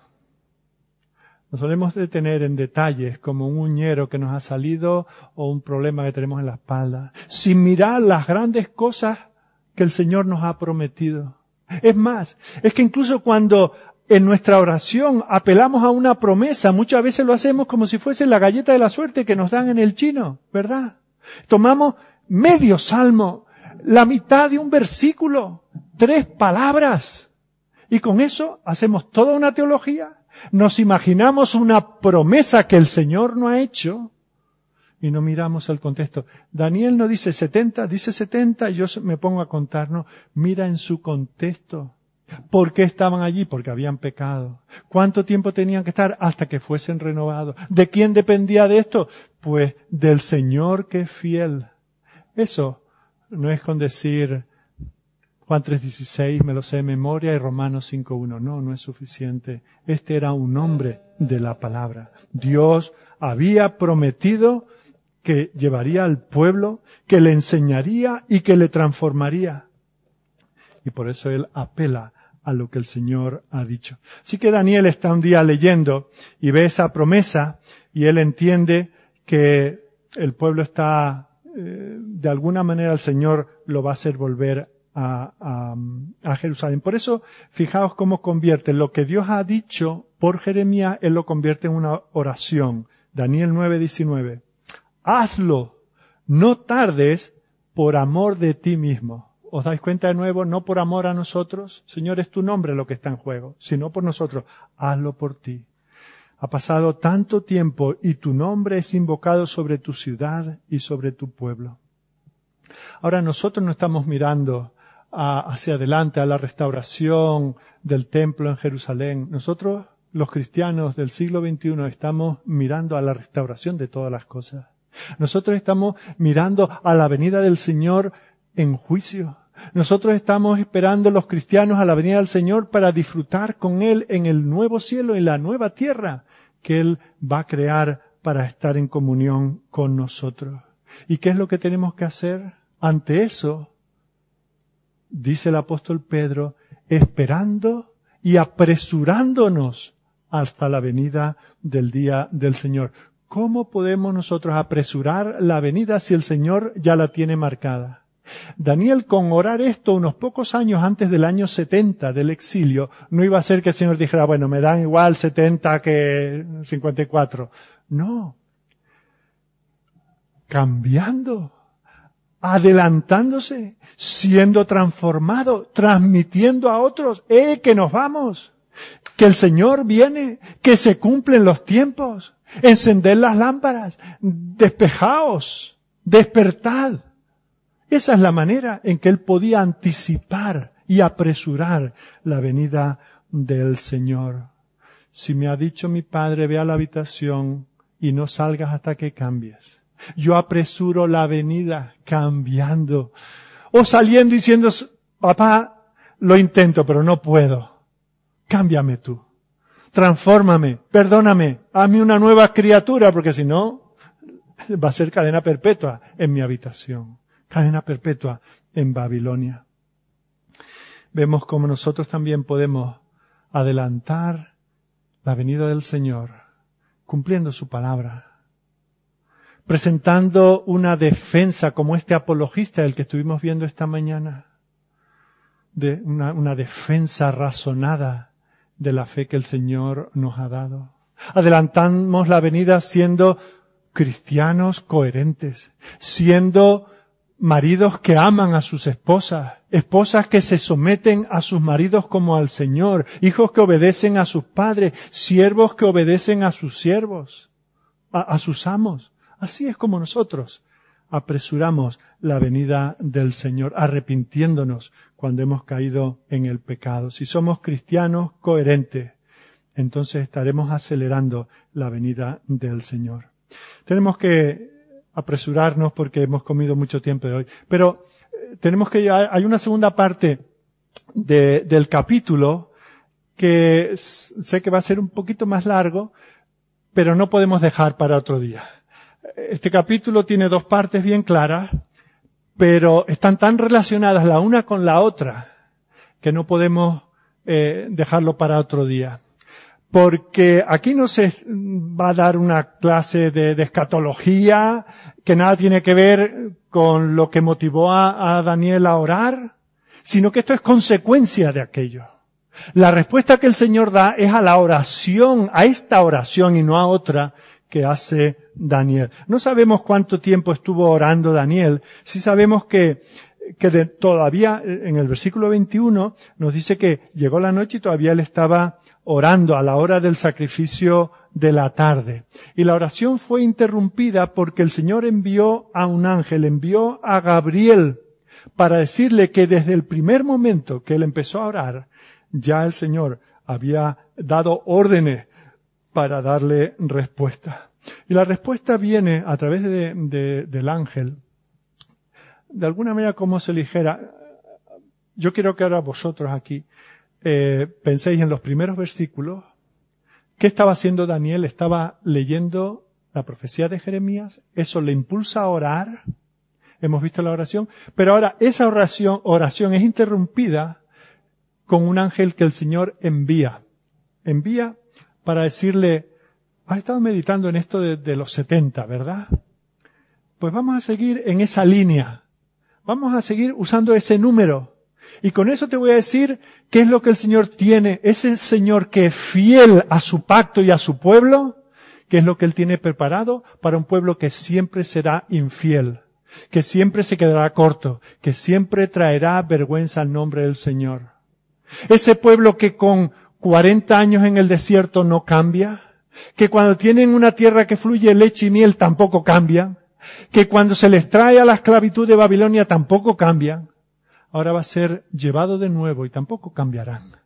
Nos solemos detener en detalles como un uñero que nos ha salido o un problema que tenemos en la espalda, sin mirar las grandes cosas que el Señor nos ha prometido. Es más, es que incluso cuando en nuestra oración apelamos a una promesa, muchas veces lo hacemos como si fuese la galleta de la suerte que nos dan en el chino, ¿verdad? Tomamos medio salmo, la mitad de un versículo, tres palabras, y con eso hacemos toda una teología nos imaginamos una promesa que el Señor no ha hecho y no miramos el contexto. Daniel no dice 70, dice 70 y yo me pongo a contar, no, mira en su contexto. ¿Por qué estaban allí? Porque habían pecado. ¿Cuánto tiempo tenían que estar hasta que fuesen renovados? ¿De quién dependía de esto? Pues del Señor que es fiel. Eso no es con decir, Juan 3.16 me lo sé de memoria y Romanos 5.1. No, no es suficiente. Este era un hombre de la palabra. Dios había prometido que llevaría al pueblo, que le enseñaría y que le transformaría. Y por eso él apela a lo que el Señor ha dicho. Así que Daniel está un día leyendo y ve esa promesa y él entiende que el pueblo está, eh, de alguna manera el Señor lo va a hacer volver a, a, Jerusalén. Por eso, fijaos cómo convierte lo que Dios ha dicho por Jeremías, Él lo convierte en una oración. Daniel 9, 19. Hazlo, no tardes por amor de ti mismo. ¿Os dais cuenta de nuevo? No por amor a nosotros. Señor, es tu nombre lo que está en juego, sino por nosotros. Hazlo por ti. Ha pasado tanto tiempo y tu nombre es invocado sobre tu ciudad y sobre tu pueblo. Ahora nosotros no estamos mirando hacia adelante, a la restauración del templo en Jerusalén. Nosotros, los cristianos del siglo XXI, estamos mirando a la restauración de todas las cosas. Nosotros estamos mirando a la venida del Señor en juicio. Nosotros estamos esperando los cristianos a la venida del Señor para disfrutar con Él en el nuevo cielo, en la nueva tierra que Él va a crear para estar en comunión con nosotros. ¿Y qué es lo que tenemos que hacer? Ante eso, dice el apóstol Pedro, esperando y apresurándonos hasta la venida del día del Señor. ¿Cómo podemos nosotros apresurar la venida si el Señor ya la tiene marcada? Daniel, con orar esto unos pocos años antes del año 70 del exilio, no iba a ser que el Señor dijera, bueno, me dan igual 70 que 54. No. Cambiando adelantándose, siendo transformado, transmitiendo a otros, ¡eh, que nos vamos! Que el Señor viene, que se cumplen los tiempos, encender las lámparas, despejaos, despertad. Esa es la manera en que Él podía anticipar y apresurar la venida del Señor. Si me ha dicho mi Padre, ve a la habitación y no salgas hasta que cambies yo apresuro la venida cambiando. O saliendo diciendo, papá, lo intento, pero no puedo. Cámbiame tú. Transfórmame, perdóname, hazme una nueva criatura, porque si no, va a ser cadena perpetua en mi habitación. cadena perpetua en Babilonia. Vemos como nosotros también podemos adelantar la venida del Señor, cumpliendo su palabra, presentando una defensa como este apologista del que estuvimos viendo esta mañana, de una, una defensa razonada de la fe que el Señor nos ha dado. Adelantamos la venida siendo cristianos coherentes, siendo maridos que aman a sus esposas, esposas que se someten a sus maridos como al Señor, hijos que obedecen a sus padres, siervos que obedecen a sus siervos, a, sus amos. Así es como nosotros apresuramos la venida del Señor, arrepintiéndonos cuando hemos caído en el pecado. Si somos cristianos coherentes, entonces estaremos acelerando la venida del Señor. Tenemos que apresurarnos porque hemos comido mucho tiempo de hoy. Pero eh, tenemos que hay una segunda parte de, del capítulo que sé que va a ser un poquito más largo, pero no podemos dejar para otro día. Este capítulo tiene dos partes bien claras, pero están tan relacionadas la una con la otra que no podemos eh, dejarlo para otro día porque aquí no se va a dar una clase de, escatología que nada tiene que ver con lo que motivó a, a Daniel a orar, sino que esto es consecuencia de aquello. La respuesta que el Señor da es a la oración, a esta oración y no a otra que hace Daniel. No sabemos cuánto tiempo estuvo orando Daniel, sí sabemos que, que de, todavía en el versículo 21 nos dice que llegó la noche y todavía él estaba orando a la hora del sacrificio de la tarde. Y la oración fue interrumpida porque el Señor envió a un ángel, envió a Gabriel para decirle que desde el primer momento que él empezó a orar, ya el Señor había dado órdenes para darle respuesta. Y la respuesta viene a través de, del ángel, de alguna manera como se ligera. Yo quiero que ahora vosotros aquí eh, penséis en los primeros versículos, ¿qué estaba haciendo Daniel? Estaba leyendo la profecía de Jeremías, eso le impulsa a orar, hemos visto la oración, pero ahora esa oración, oración es interrumpida con un ángel que el Señor envía. Envía para decirle, has estado meditando en esto de, de los 70, ¿verdad? Pues vamos a seguir en esa línea. Vamos a seguir usando ese número. Y con eso te voy a decir qué es lo que el Señor tiene. Ese Señor que es fiel a su pacto y a su pueblo, qué es lo que Él tiene preparado para un pueblo que siempre será infiel, que siempre se quedará corto, que siempre traerá vergüenza al nombre del Señor. Ese pueblo que con 40 años en el desierto no cambia, que cuando tienen una tierra que fluye leche y miel tampoco cambia, que cuando se les trae a la esclavitud de Babilonia tampoco cambian, ahora va a ser llevado de nuevo y tampoco cambiarán.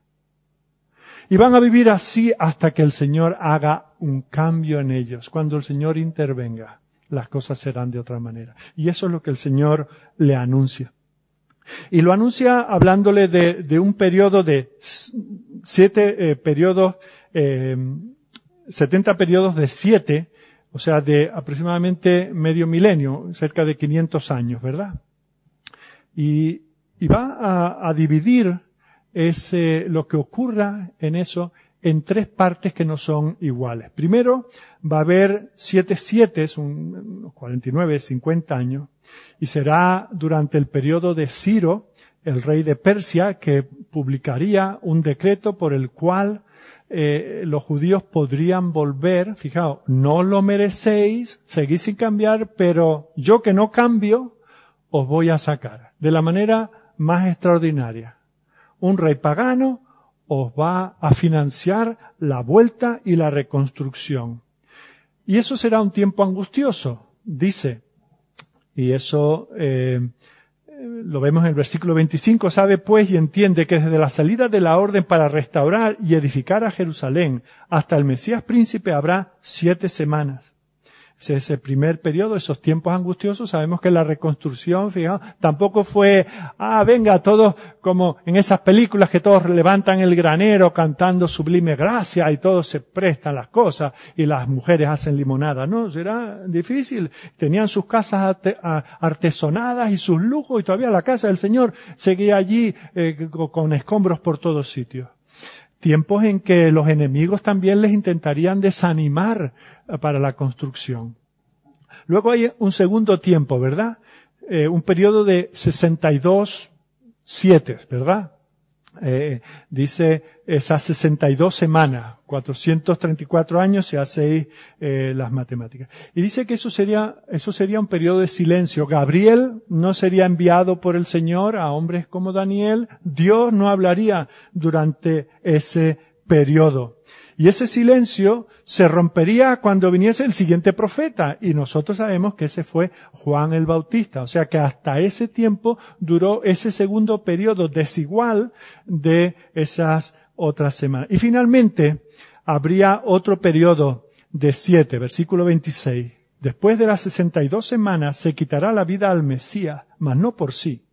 Y van a vivir así hasta que el Señor haga un cambio en ellos. Cuando el Señor intervenga, las cosas serán de otra manera. Y eso es lo que el Señor le anuncia. Y lo anuncia hablándole de, un periodo de siete eh, periodos, eh, setenta periodos de siete, o sea, de aproximadamente medio milenio, cerca de 500 años, ¿verdad? Y y va a, a dividir ese, lo que ocurra en eso en tres partes que no son iguales. Primero, va a haber siete siete, unos 49, 50 años, y será durante el periodo de Ciro, el rey de Persia, que publicaría un decreto por el cual eh, los judíos podrían volver, fijaos, no lo merecéis, seguís sin cambiar, pero yo que no cambio, os voy a sacar. De la manera más extraordinaria. Un rey pagano os va a financiar la vuelta y la reconstrucción. Y eso será un tiempo angustioso, dice. Y eso eh, lo vemos en el versículo 25. Sabe pues y entiende que desde la salida de la orden para restaurar y edificar a Jerusalén hasta el Mesías príncipe habrá siete semanas. Ese primer periodo, esos tiempos angustiosos, sabemos que la reconstrucción, fijaos, tampoco fue, ah, venga, todos como en esas películas que todos levantan el granero cantando sublime gracia y todos se prestan las cosas y las mujeres hacen limonada. No, era difícil. Tenían sus casas artesonadas y sus lujos y todavía la casa del Señor seguía allí eh, con escombros por todos sitios tiempos en que los enemigos también les intentarían desanimar para la construcción. Luego hay un segundo tiempo, ¿verdad? Eh, un periodo de 62 siete, ¿verdad? Eh, dice esas 62 semanas, 434 años, se hace eh, las matemáticas. Y dice que eso sería, eso sería un periodo de silencio. Gabriel no sería enviado por el Señor a hombres como Daniel. Dios no hablaría durante ese periodo. Y ese silencio se rompería cuando viniese el siguiente profeta. Y nosotros sabemos que ese fue Juan el Bautista. O sea que hasta ese tiempo duró ese segundo periodo desigual de esas otras semanas. Y finalmente habría otro periodo de siete, versículo 26. Después de las sesenta y dos semanas se quitará la vida al Mesías, mas no por sí.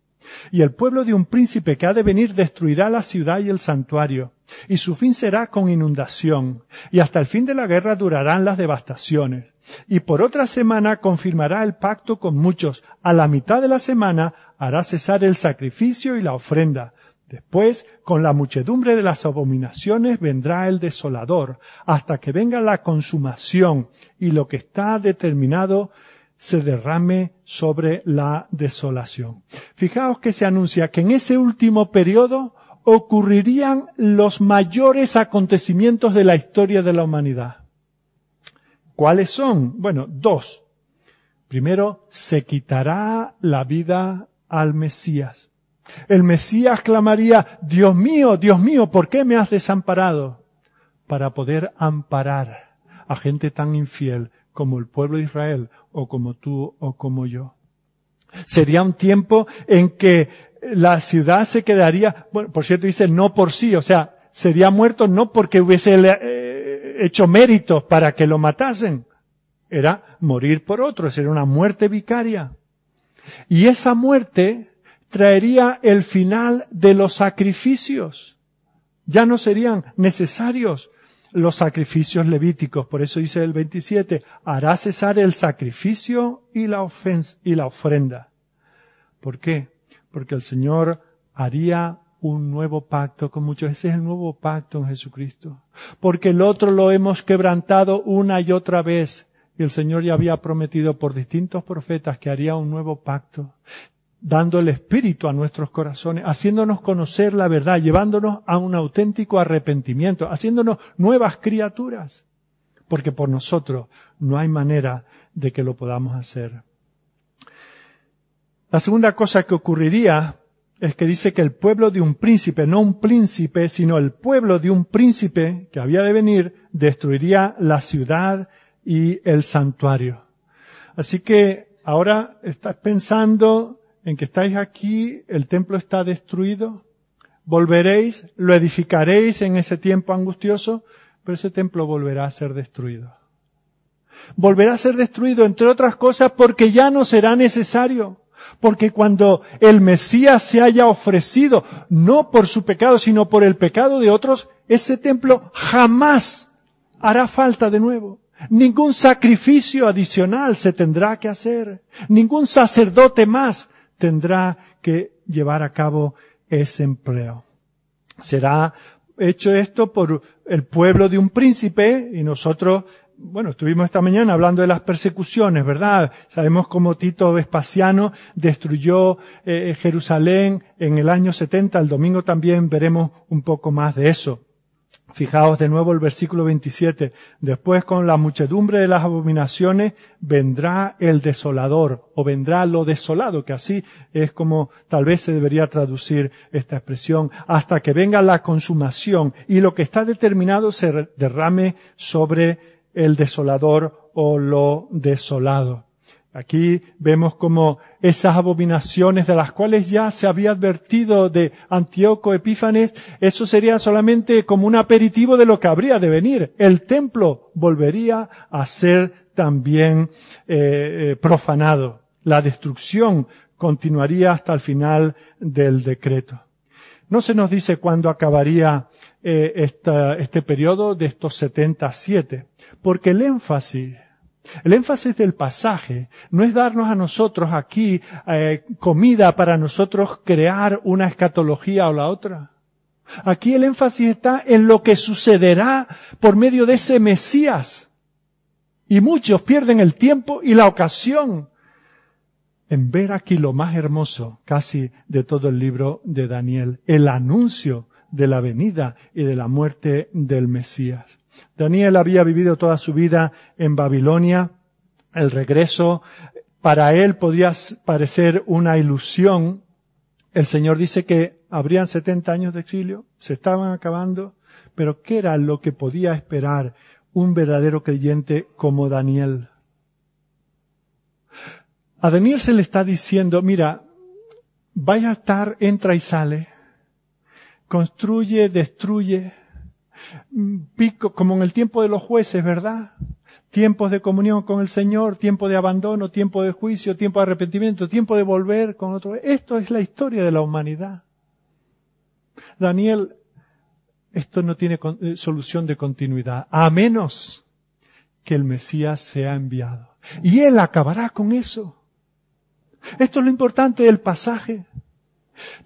Y el pueblo de un príncipe que ha de venir destruirá la ciudad y el santuario y su fin será con inundación, y hasta el fin de la guerra durarán las devastaciones. Y por otra semana confirmará el pacto con muchos. A la mitad de la semana hará cesar el sacrificio y la ofrenda. Después, con la muchedumbre de las abominaciones vendrá el desolador, hasta que venga la consumación y lo que está determinado se derrame sobre la desolación. Fijaos que se anuncia que en ese último periodo ocurrirían los mayores acontecimientos de la historia de la humanidad. ¿Cuáles son? Bueno, dos. Primero, se quitará la vida al Mesías. El Mesías clamaría, Dios mío, Dios mío, ¿por qué me has desamparado? Para poder amparar a gente tan infiel como el pueblo de Israel o como tú o como yo. Sería un tiempo en que la ciudad se quedaría, bueno, por cierto dice no por sí, o sea, sería muerto no porque hubiese eh, hecho méritos para que lo matasen, era morir por otro, era una muerte vicaria. Y esa muerte traería el final de los sacrificios. Ya no serían necesarios los sacrificios levíticos. Por eso dice el 27, hará cesar el sacrificio y la, y la ofrenda. ¿Por qué? Porque el Señor haría un nuevo pacto con muchos. Ese es el nuevo pacto en Jesucristo. Porque el otro lo hemos quebrantado una y otra vez. Y el Señor ya había prometido por distintos profetas que haría un nuevo pacto, dando el Espíritu a nuestros corazones, haciéndonos conocer la verdad, llevándonos a un auténtico arrepentimiento, haciéndonos nuevas criaturas. Porque por nosotros no hay manera de que lo podamos hacer. La segunda cosa que ocurriría es que dice que el pueblo de un príncipe, no un príncipe, sino el pueblo de un príncipe que había de venir, destruiría la ciudad y el santuario. Así que ahora estás pensando en que estáis aquí, el templo está destruido, volveréis, lo edificaréis en ese tiempo angustioso, pero ese templo volverá a ser destruido. Volverá a ser destruido, entre otras cosas, porque ya no será necesario. Porque cuando el Mesías se haya ofrecido, no por su pecado, sino por el pecado de otros, ese templo jamás hará falta de nuevo. Ningún sacrificio adicional se tendrá que hacer. Ningún sacerdote más tendrá que llevar a cabo ese empleo. Será hecho esto por el pueblo de un príncipe y nosotros bueno, estuvimos esta mañana hablando de las persecuciones, ¿verdad? Sabemos cómo Tito Vespasiano destruyó eh, Jerusalén en el año 70. El domingo también veremos un poco más de eso. Fijaos de nuevo el versículo 27. Después con la muchedumbre de las abominaciones vendrá el desolador o vendrá lo desolado, que así es como tal vez se debería traducir esta expresión, hasta que venga la consumación y lo que está determinado se derrame sobre el desolador o lo desolado. Aquí vemos como esas abominaciones de las cuales ya se había advertido de Antíoco Epífanes, eso sería solamente como un aperitivo de lo que habría de venir. El templo volvería a ser también eh, eh, profanado. La destrucción continuaría hasta el final del decreto. No se nos dice cuándo acabaría eh, este periodo de estos 77, porque el énfasis, el énfasis del pasaje no es darnos a nosotros aquí eh, comida para nosotros crear una escatología o la otra. Aquí el énfasis está en lo que sucederá por medio de ese Mesías. Y muchos pierden el tiempo y la ocasión en ver aquí lo más hermoso casi de todo el libro de Daniel, el anuncio de la venida y de la muerte del Mesías. Daniel había vivido toda su vida en Babilonia. El regreso para él podía parecer una ilusión. El Señor dice que habrían 70 años de exilio, se estaban acabando, pero ¿qué era lo que podía esperar un verdadero creyente como Daniel? A Daniel se le está diciendo, mira, vaya a estar, entra y sale, construye, destruye, como en el tiempo de los jueces, ¿verdad? Tiempos de comunión con el Señor, tiempo de abandono, tiempo de juicio, tiempo de arrepentimiento, tiempo de volver con otro. Esto es la historia de la humanidad. Daniel, esto no tiene eh, solución de continuidad, a menos que el Mesías sea enviado. Y él acabará con eso. Esto es lo importante del pasaje.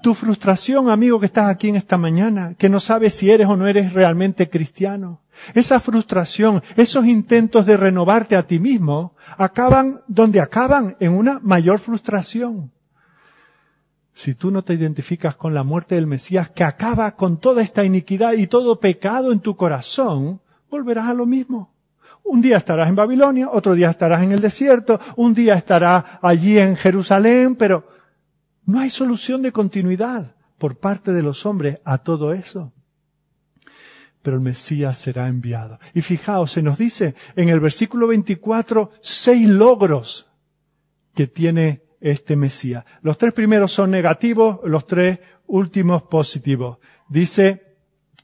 Tu frustración, amigo que estás aquí en esta mañana, que no sabes si eres o no eres realmente cristiano. Esa frustración, esos intentos de renovarte a ti mismo, acaban donde acaban, en una mayor frustración. Si tú no te identificas con la muerte del Mesías que acaba con toda esta iniquidad y todo pecado en tu corazón, volverás a lo mismo. Un día estarás en Babilonia, otro día estarás en el desierto, un día estarás allí en Jerusalén, pero no hay solución de continuidad por parte de los hombres a todo eso. Pero el Mesías será enviado. Y fijaos, se nos dice en el versículo 24 seis logros que tiene este Mesías. Los tres primeros son negativos, los tres últimos positivos. Dice,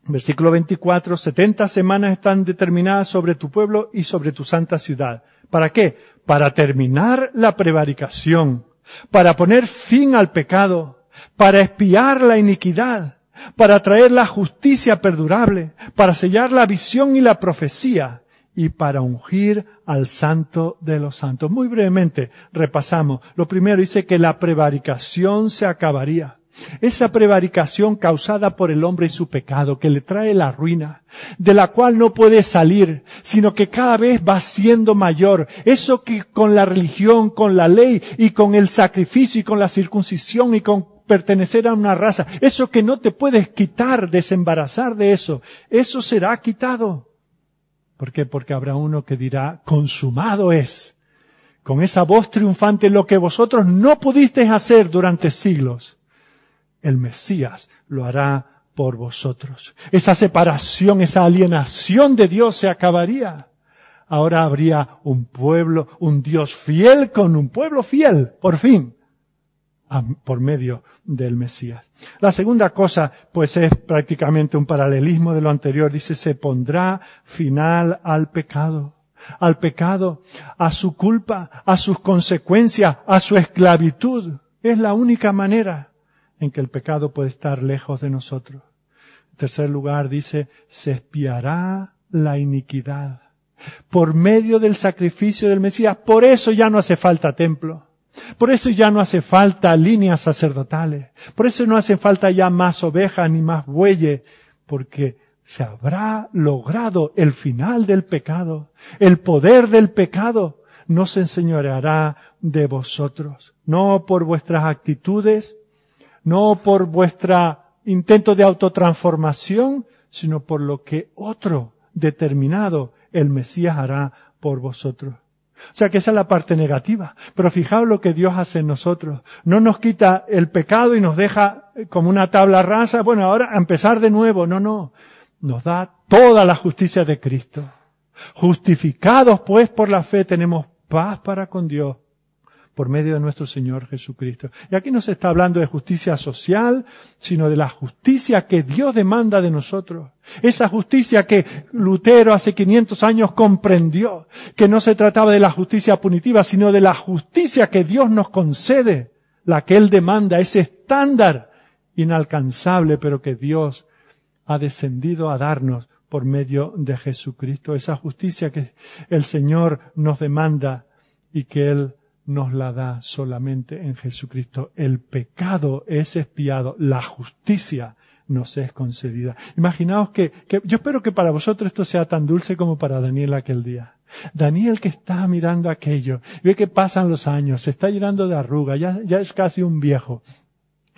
Versículo 24, 70 semanas están determinadas sobre tu pueblo y sobre tu santa ciudad. ¿Para qué? Para terminar la prevaricación, para poner fin al pecado, para espiar la iniquidad, para traer la justicia perdurable, para sellar la visión y la profecía y para ungir al santo de los santos. Muy brevemente repasamos. Lo primero dice que la prevaricación se acabaría. Esa prevaricación causada por el hombre y su pecado, que le trae la ruina, de la cual no puede salir, sino que cada vez va siendo mayor. Eso que con la religión, con la ley y con el sacrificio y con la circuncisión y con pertenecer a una raza, eso que no te puedes quitar, desembarazar de eso, eso será quitado. ¿Por qué? Porque habrá uno que dirá, consumado es, con esa voz triunfante, lo que vosotros no pudisteis hacer durante siglos el Mesías lo hará por vosotros. Esa separación, esa alienación de Dios se acabaría. Ahora habría un pueblo, un Dios fiel con un pueblo fiel, por fin, por medio del Mesías. La segunda cosa, pues es prácticamente un paralelismo de lo anterior. Dice, se pondrá final al pecado. Al pecado, a su culpa, a sus consecuencias, a su esclavitud. Es la única manera en que el pecado puede estar lejos de nosotros. En tercer lugar dice, se espiará la iniquidad por medio del sacrificio del Mesías. Por eso ya no hace falta templo. Por eso ya no hace falta líneas sacerdotales. Por eso no hace falta ya más ovejas ni más bueyes. Porque se habrá logrado el final del pecado. El poder del pecado no se enseñoreará de vosotros. No por vuestras actitudes, no por vuestra intento de autotransformación, sino por lo que otro determinado el Mesías hará por vosotros. O sea que esa es la parte negativa. Pero fijaos lo que Dios hace en nosotros. No nos quita el pecado y nos deja como una tabla rasa. Bueno, ahora empezar de nuevo. No, no. Nos da toda la justicia de Cristo. Justificados pues por la fe tenemos paz para con Dios por medio de nuestro Señor Jesucristo. Y aquí no se está hablando de justicia social, sino de la justicia que Dios demanda de nosotros. Esa justicia que Lutero hace 500 años comprendió, que no se trataba de la justicia punitiva, sino de la justicia que Dios nos concede, la que Él demanda, ese estándar inalcanzable, pero que Dios ha descendido a darnos por medio de Jesucristo, esa justicia que el Señor nos demanda y que Él nos la da solamente en Jesucristo. El pecado es espiado, la justicia nos es concedida. Imaginaos que, que, yo espero que para vosotros esto sea tan dulce como para Daniel aquel día. Daniel que está mirando aquello, ve que pasan los años, se está llenando de arruga, ya, ya es casi un viejo.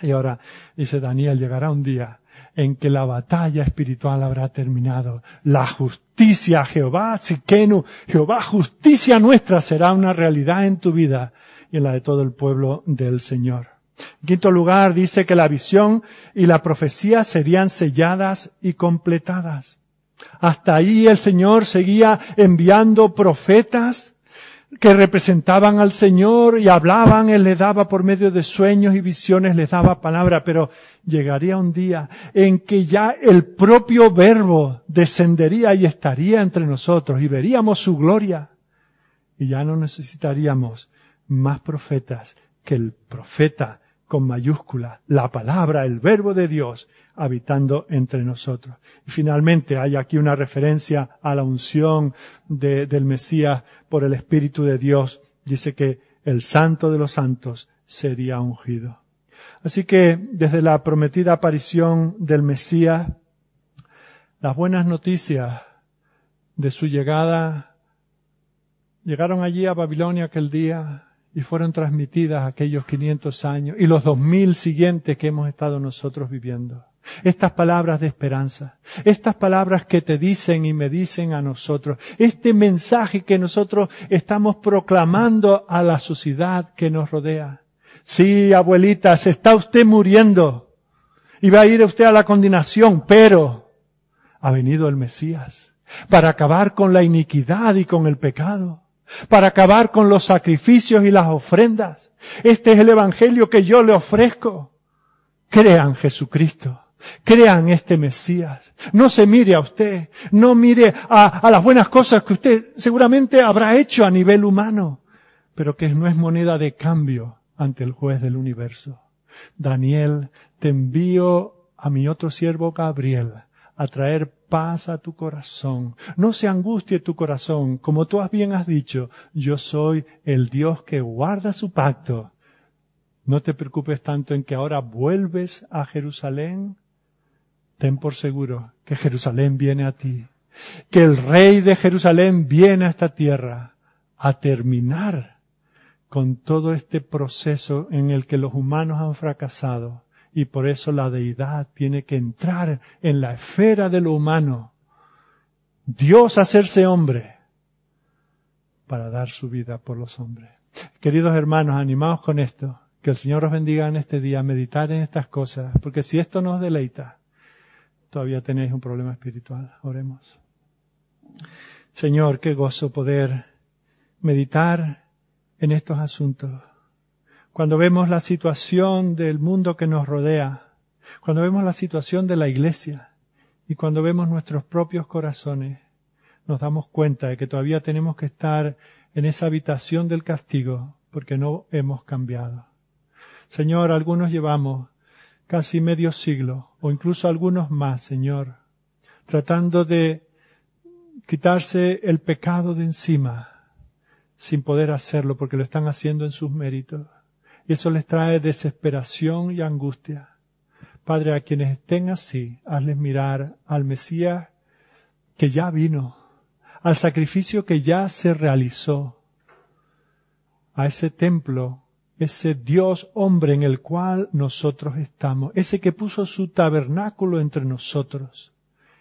Y ahora dice Daniel, llegará un día en que la batalla espiritual habrá terminado. La justicia, Jehová, Siquenu, Jehová, justicia nuestra será una realidad en tu vida y en la de todo el pueblo del Señor. Quinto lugar, dice que la visión y la profecía serían selladas y completadas. Hasta ahí el Señor seguía enviando profetas que representaban al Señor y hablaban, Él les daba por medio de sueños y visiones, les daba palabra, pero llegaría un día en que ya el propio verbo descendería y estaría entre nosotros y veríamos su gloria. Y ya no necesitaríamos más profetas que el profeta con mayúscula, la palabra, el verbo de Dios, habitando entre nosotros. Y finalmente hay aquí una referencia a la unción de, del Mesías por el Espíritu de Dios. Dice que el santo de los santos sería ungido. Así que desde la prometida aparición del Mesías, las buenas noticias de su llegada llegaron allí a Babilonia aquel día y fueron transmitidas aquellos 500 años y los 2000 siguientes que hemos estado nosotros viviendo. Estas palabras de esperanza, estas palabras que te dicen y me dicen a nosotros, este mensaje que nosotros estamos proclamando a la sociedad que nos rodea. Sí, abuelita, se está usted muriendo y va a ir usted a la condenación, pero ha venido el Mesías para acabar con la iniquidad y con el pecado, para acabar con los sacrificios y las ofrendas. Este es el Evangelio que yo le ofrezco. Crean Jesucristo. Crean este Mesías. No se mire a usted. No mire a, a, las buenas cosas que usted seguramente habrá hecho a nivel humano, pero que no es moneda de cambio ante el juez del universo. Daniel, te envío a mi otro siervo Gabriel a traer paz a tu corazón. No se angustie tu corazón. Como tú bien has dicho, yo soy el Dios que guarda su pacto. No te preocupes tanto en que ahora vuelves a Jerusalén ten por seguro que Jerusalén viene a ti, que el rey de Jerusalén viene a esta tierra a terminar con todo este proceso en el que los humanos han fracasado y por eso la deidad tiene que entrar en la esfera de lo humano. Dios hacerse hombre para dar su vida por los hombres. Queridos hermanos, animaos con esto. Que el Señor os bendiga en este día, meditar en estas cosas, porque si esto nos deleita, todavía tenéis un problema espiritual. Oremos. Señor, qué gozo poder meditar en estos asuntos. Cuando vemos la situación del mundo que nos rodea, cuando vemos la situación de la iglesia y cuando vemos nuestros propios corazones, nos damos cuenta de que todavía tenemos que estar en esa habitación del castigo porque no hemos cambiado. Señor, algunos llevamos casi medio siglo, o incluso algunos más, Señor, tratando de quitarse el pecado de encima, sin poder hacerlo porque lo están haciendo en sus méritos. Y eso les trae desesperación y angustia. Padre, a quienes estén así, hazles mirar al Mesías que ya vino, al sacrificio que ya se realizó, a ese templo ese Dios hombre en el cual nosotros estamos, ese que puso su tabernáculo entre nosotros,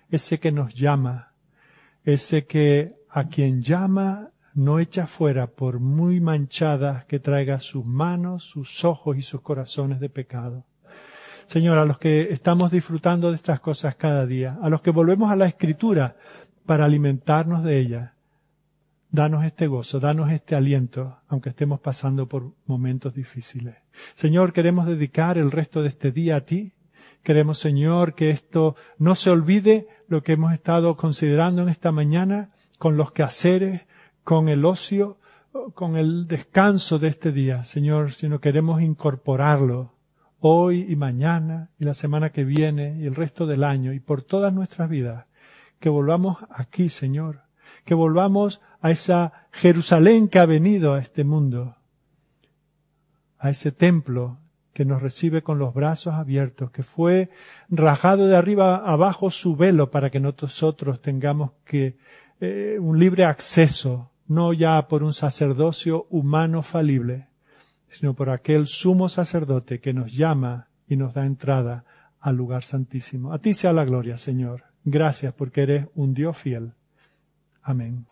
ese que nos llama, ese que a quien llama no echa fuera por muy manchadas que traiga sus manos, sus ojos y sus corazones de pecado. Señor, a los que estamos disfrutando de estas cosas cada día, a los que volvemos a la escritura para alimentarnos de ella, Danos este gozo, danos este aliento, aunque estemos pasando por momentos difíciles. Señor, queremos dedicar el resto de este día a ti. Queremos, Señor, que esto no se olvide lo que hemos estado considerando en esta mañana con los quehaceres, con el ocio, con el descanso de este día, Señor, sino queremos incorporarlo hoy y mañana y la semana que viene y el resto del año y por todas nuestras vidas. Que volvamos aquí, Señor, que volvamos a esa Jerusalén que ha venido a este mundo, a ese templo que nos recibe con los brazos abiertos, que fue rajado de arriba abajo su velo para que nosotros tengamos que eh, un libre acceso, no ya por un sacerdocio humano falible, sino por aquel sumo sacerdote que nos llama y nos da entrada al lugar santísimo. A ti sea la gloria, Señor. Gracias porque eres un Dios fiel. Amén.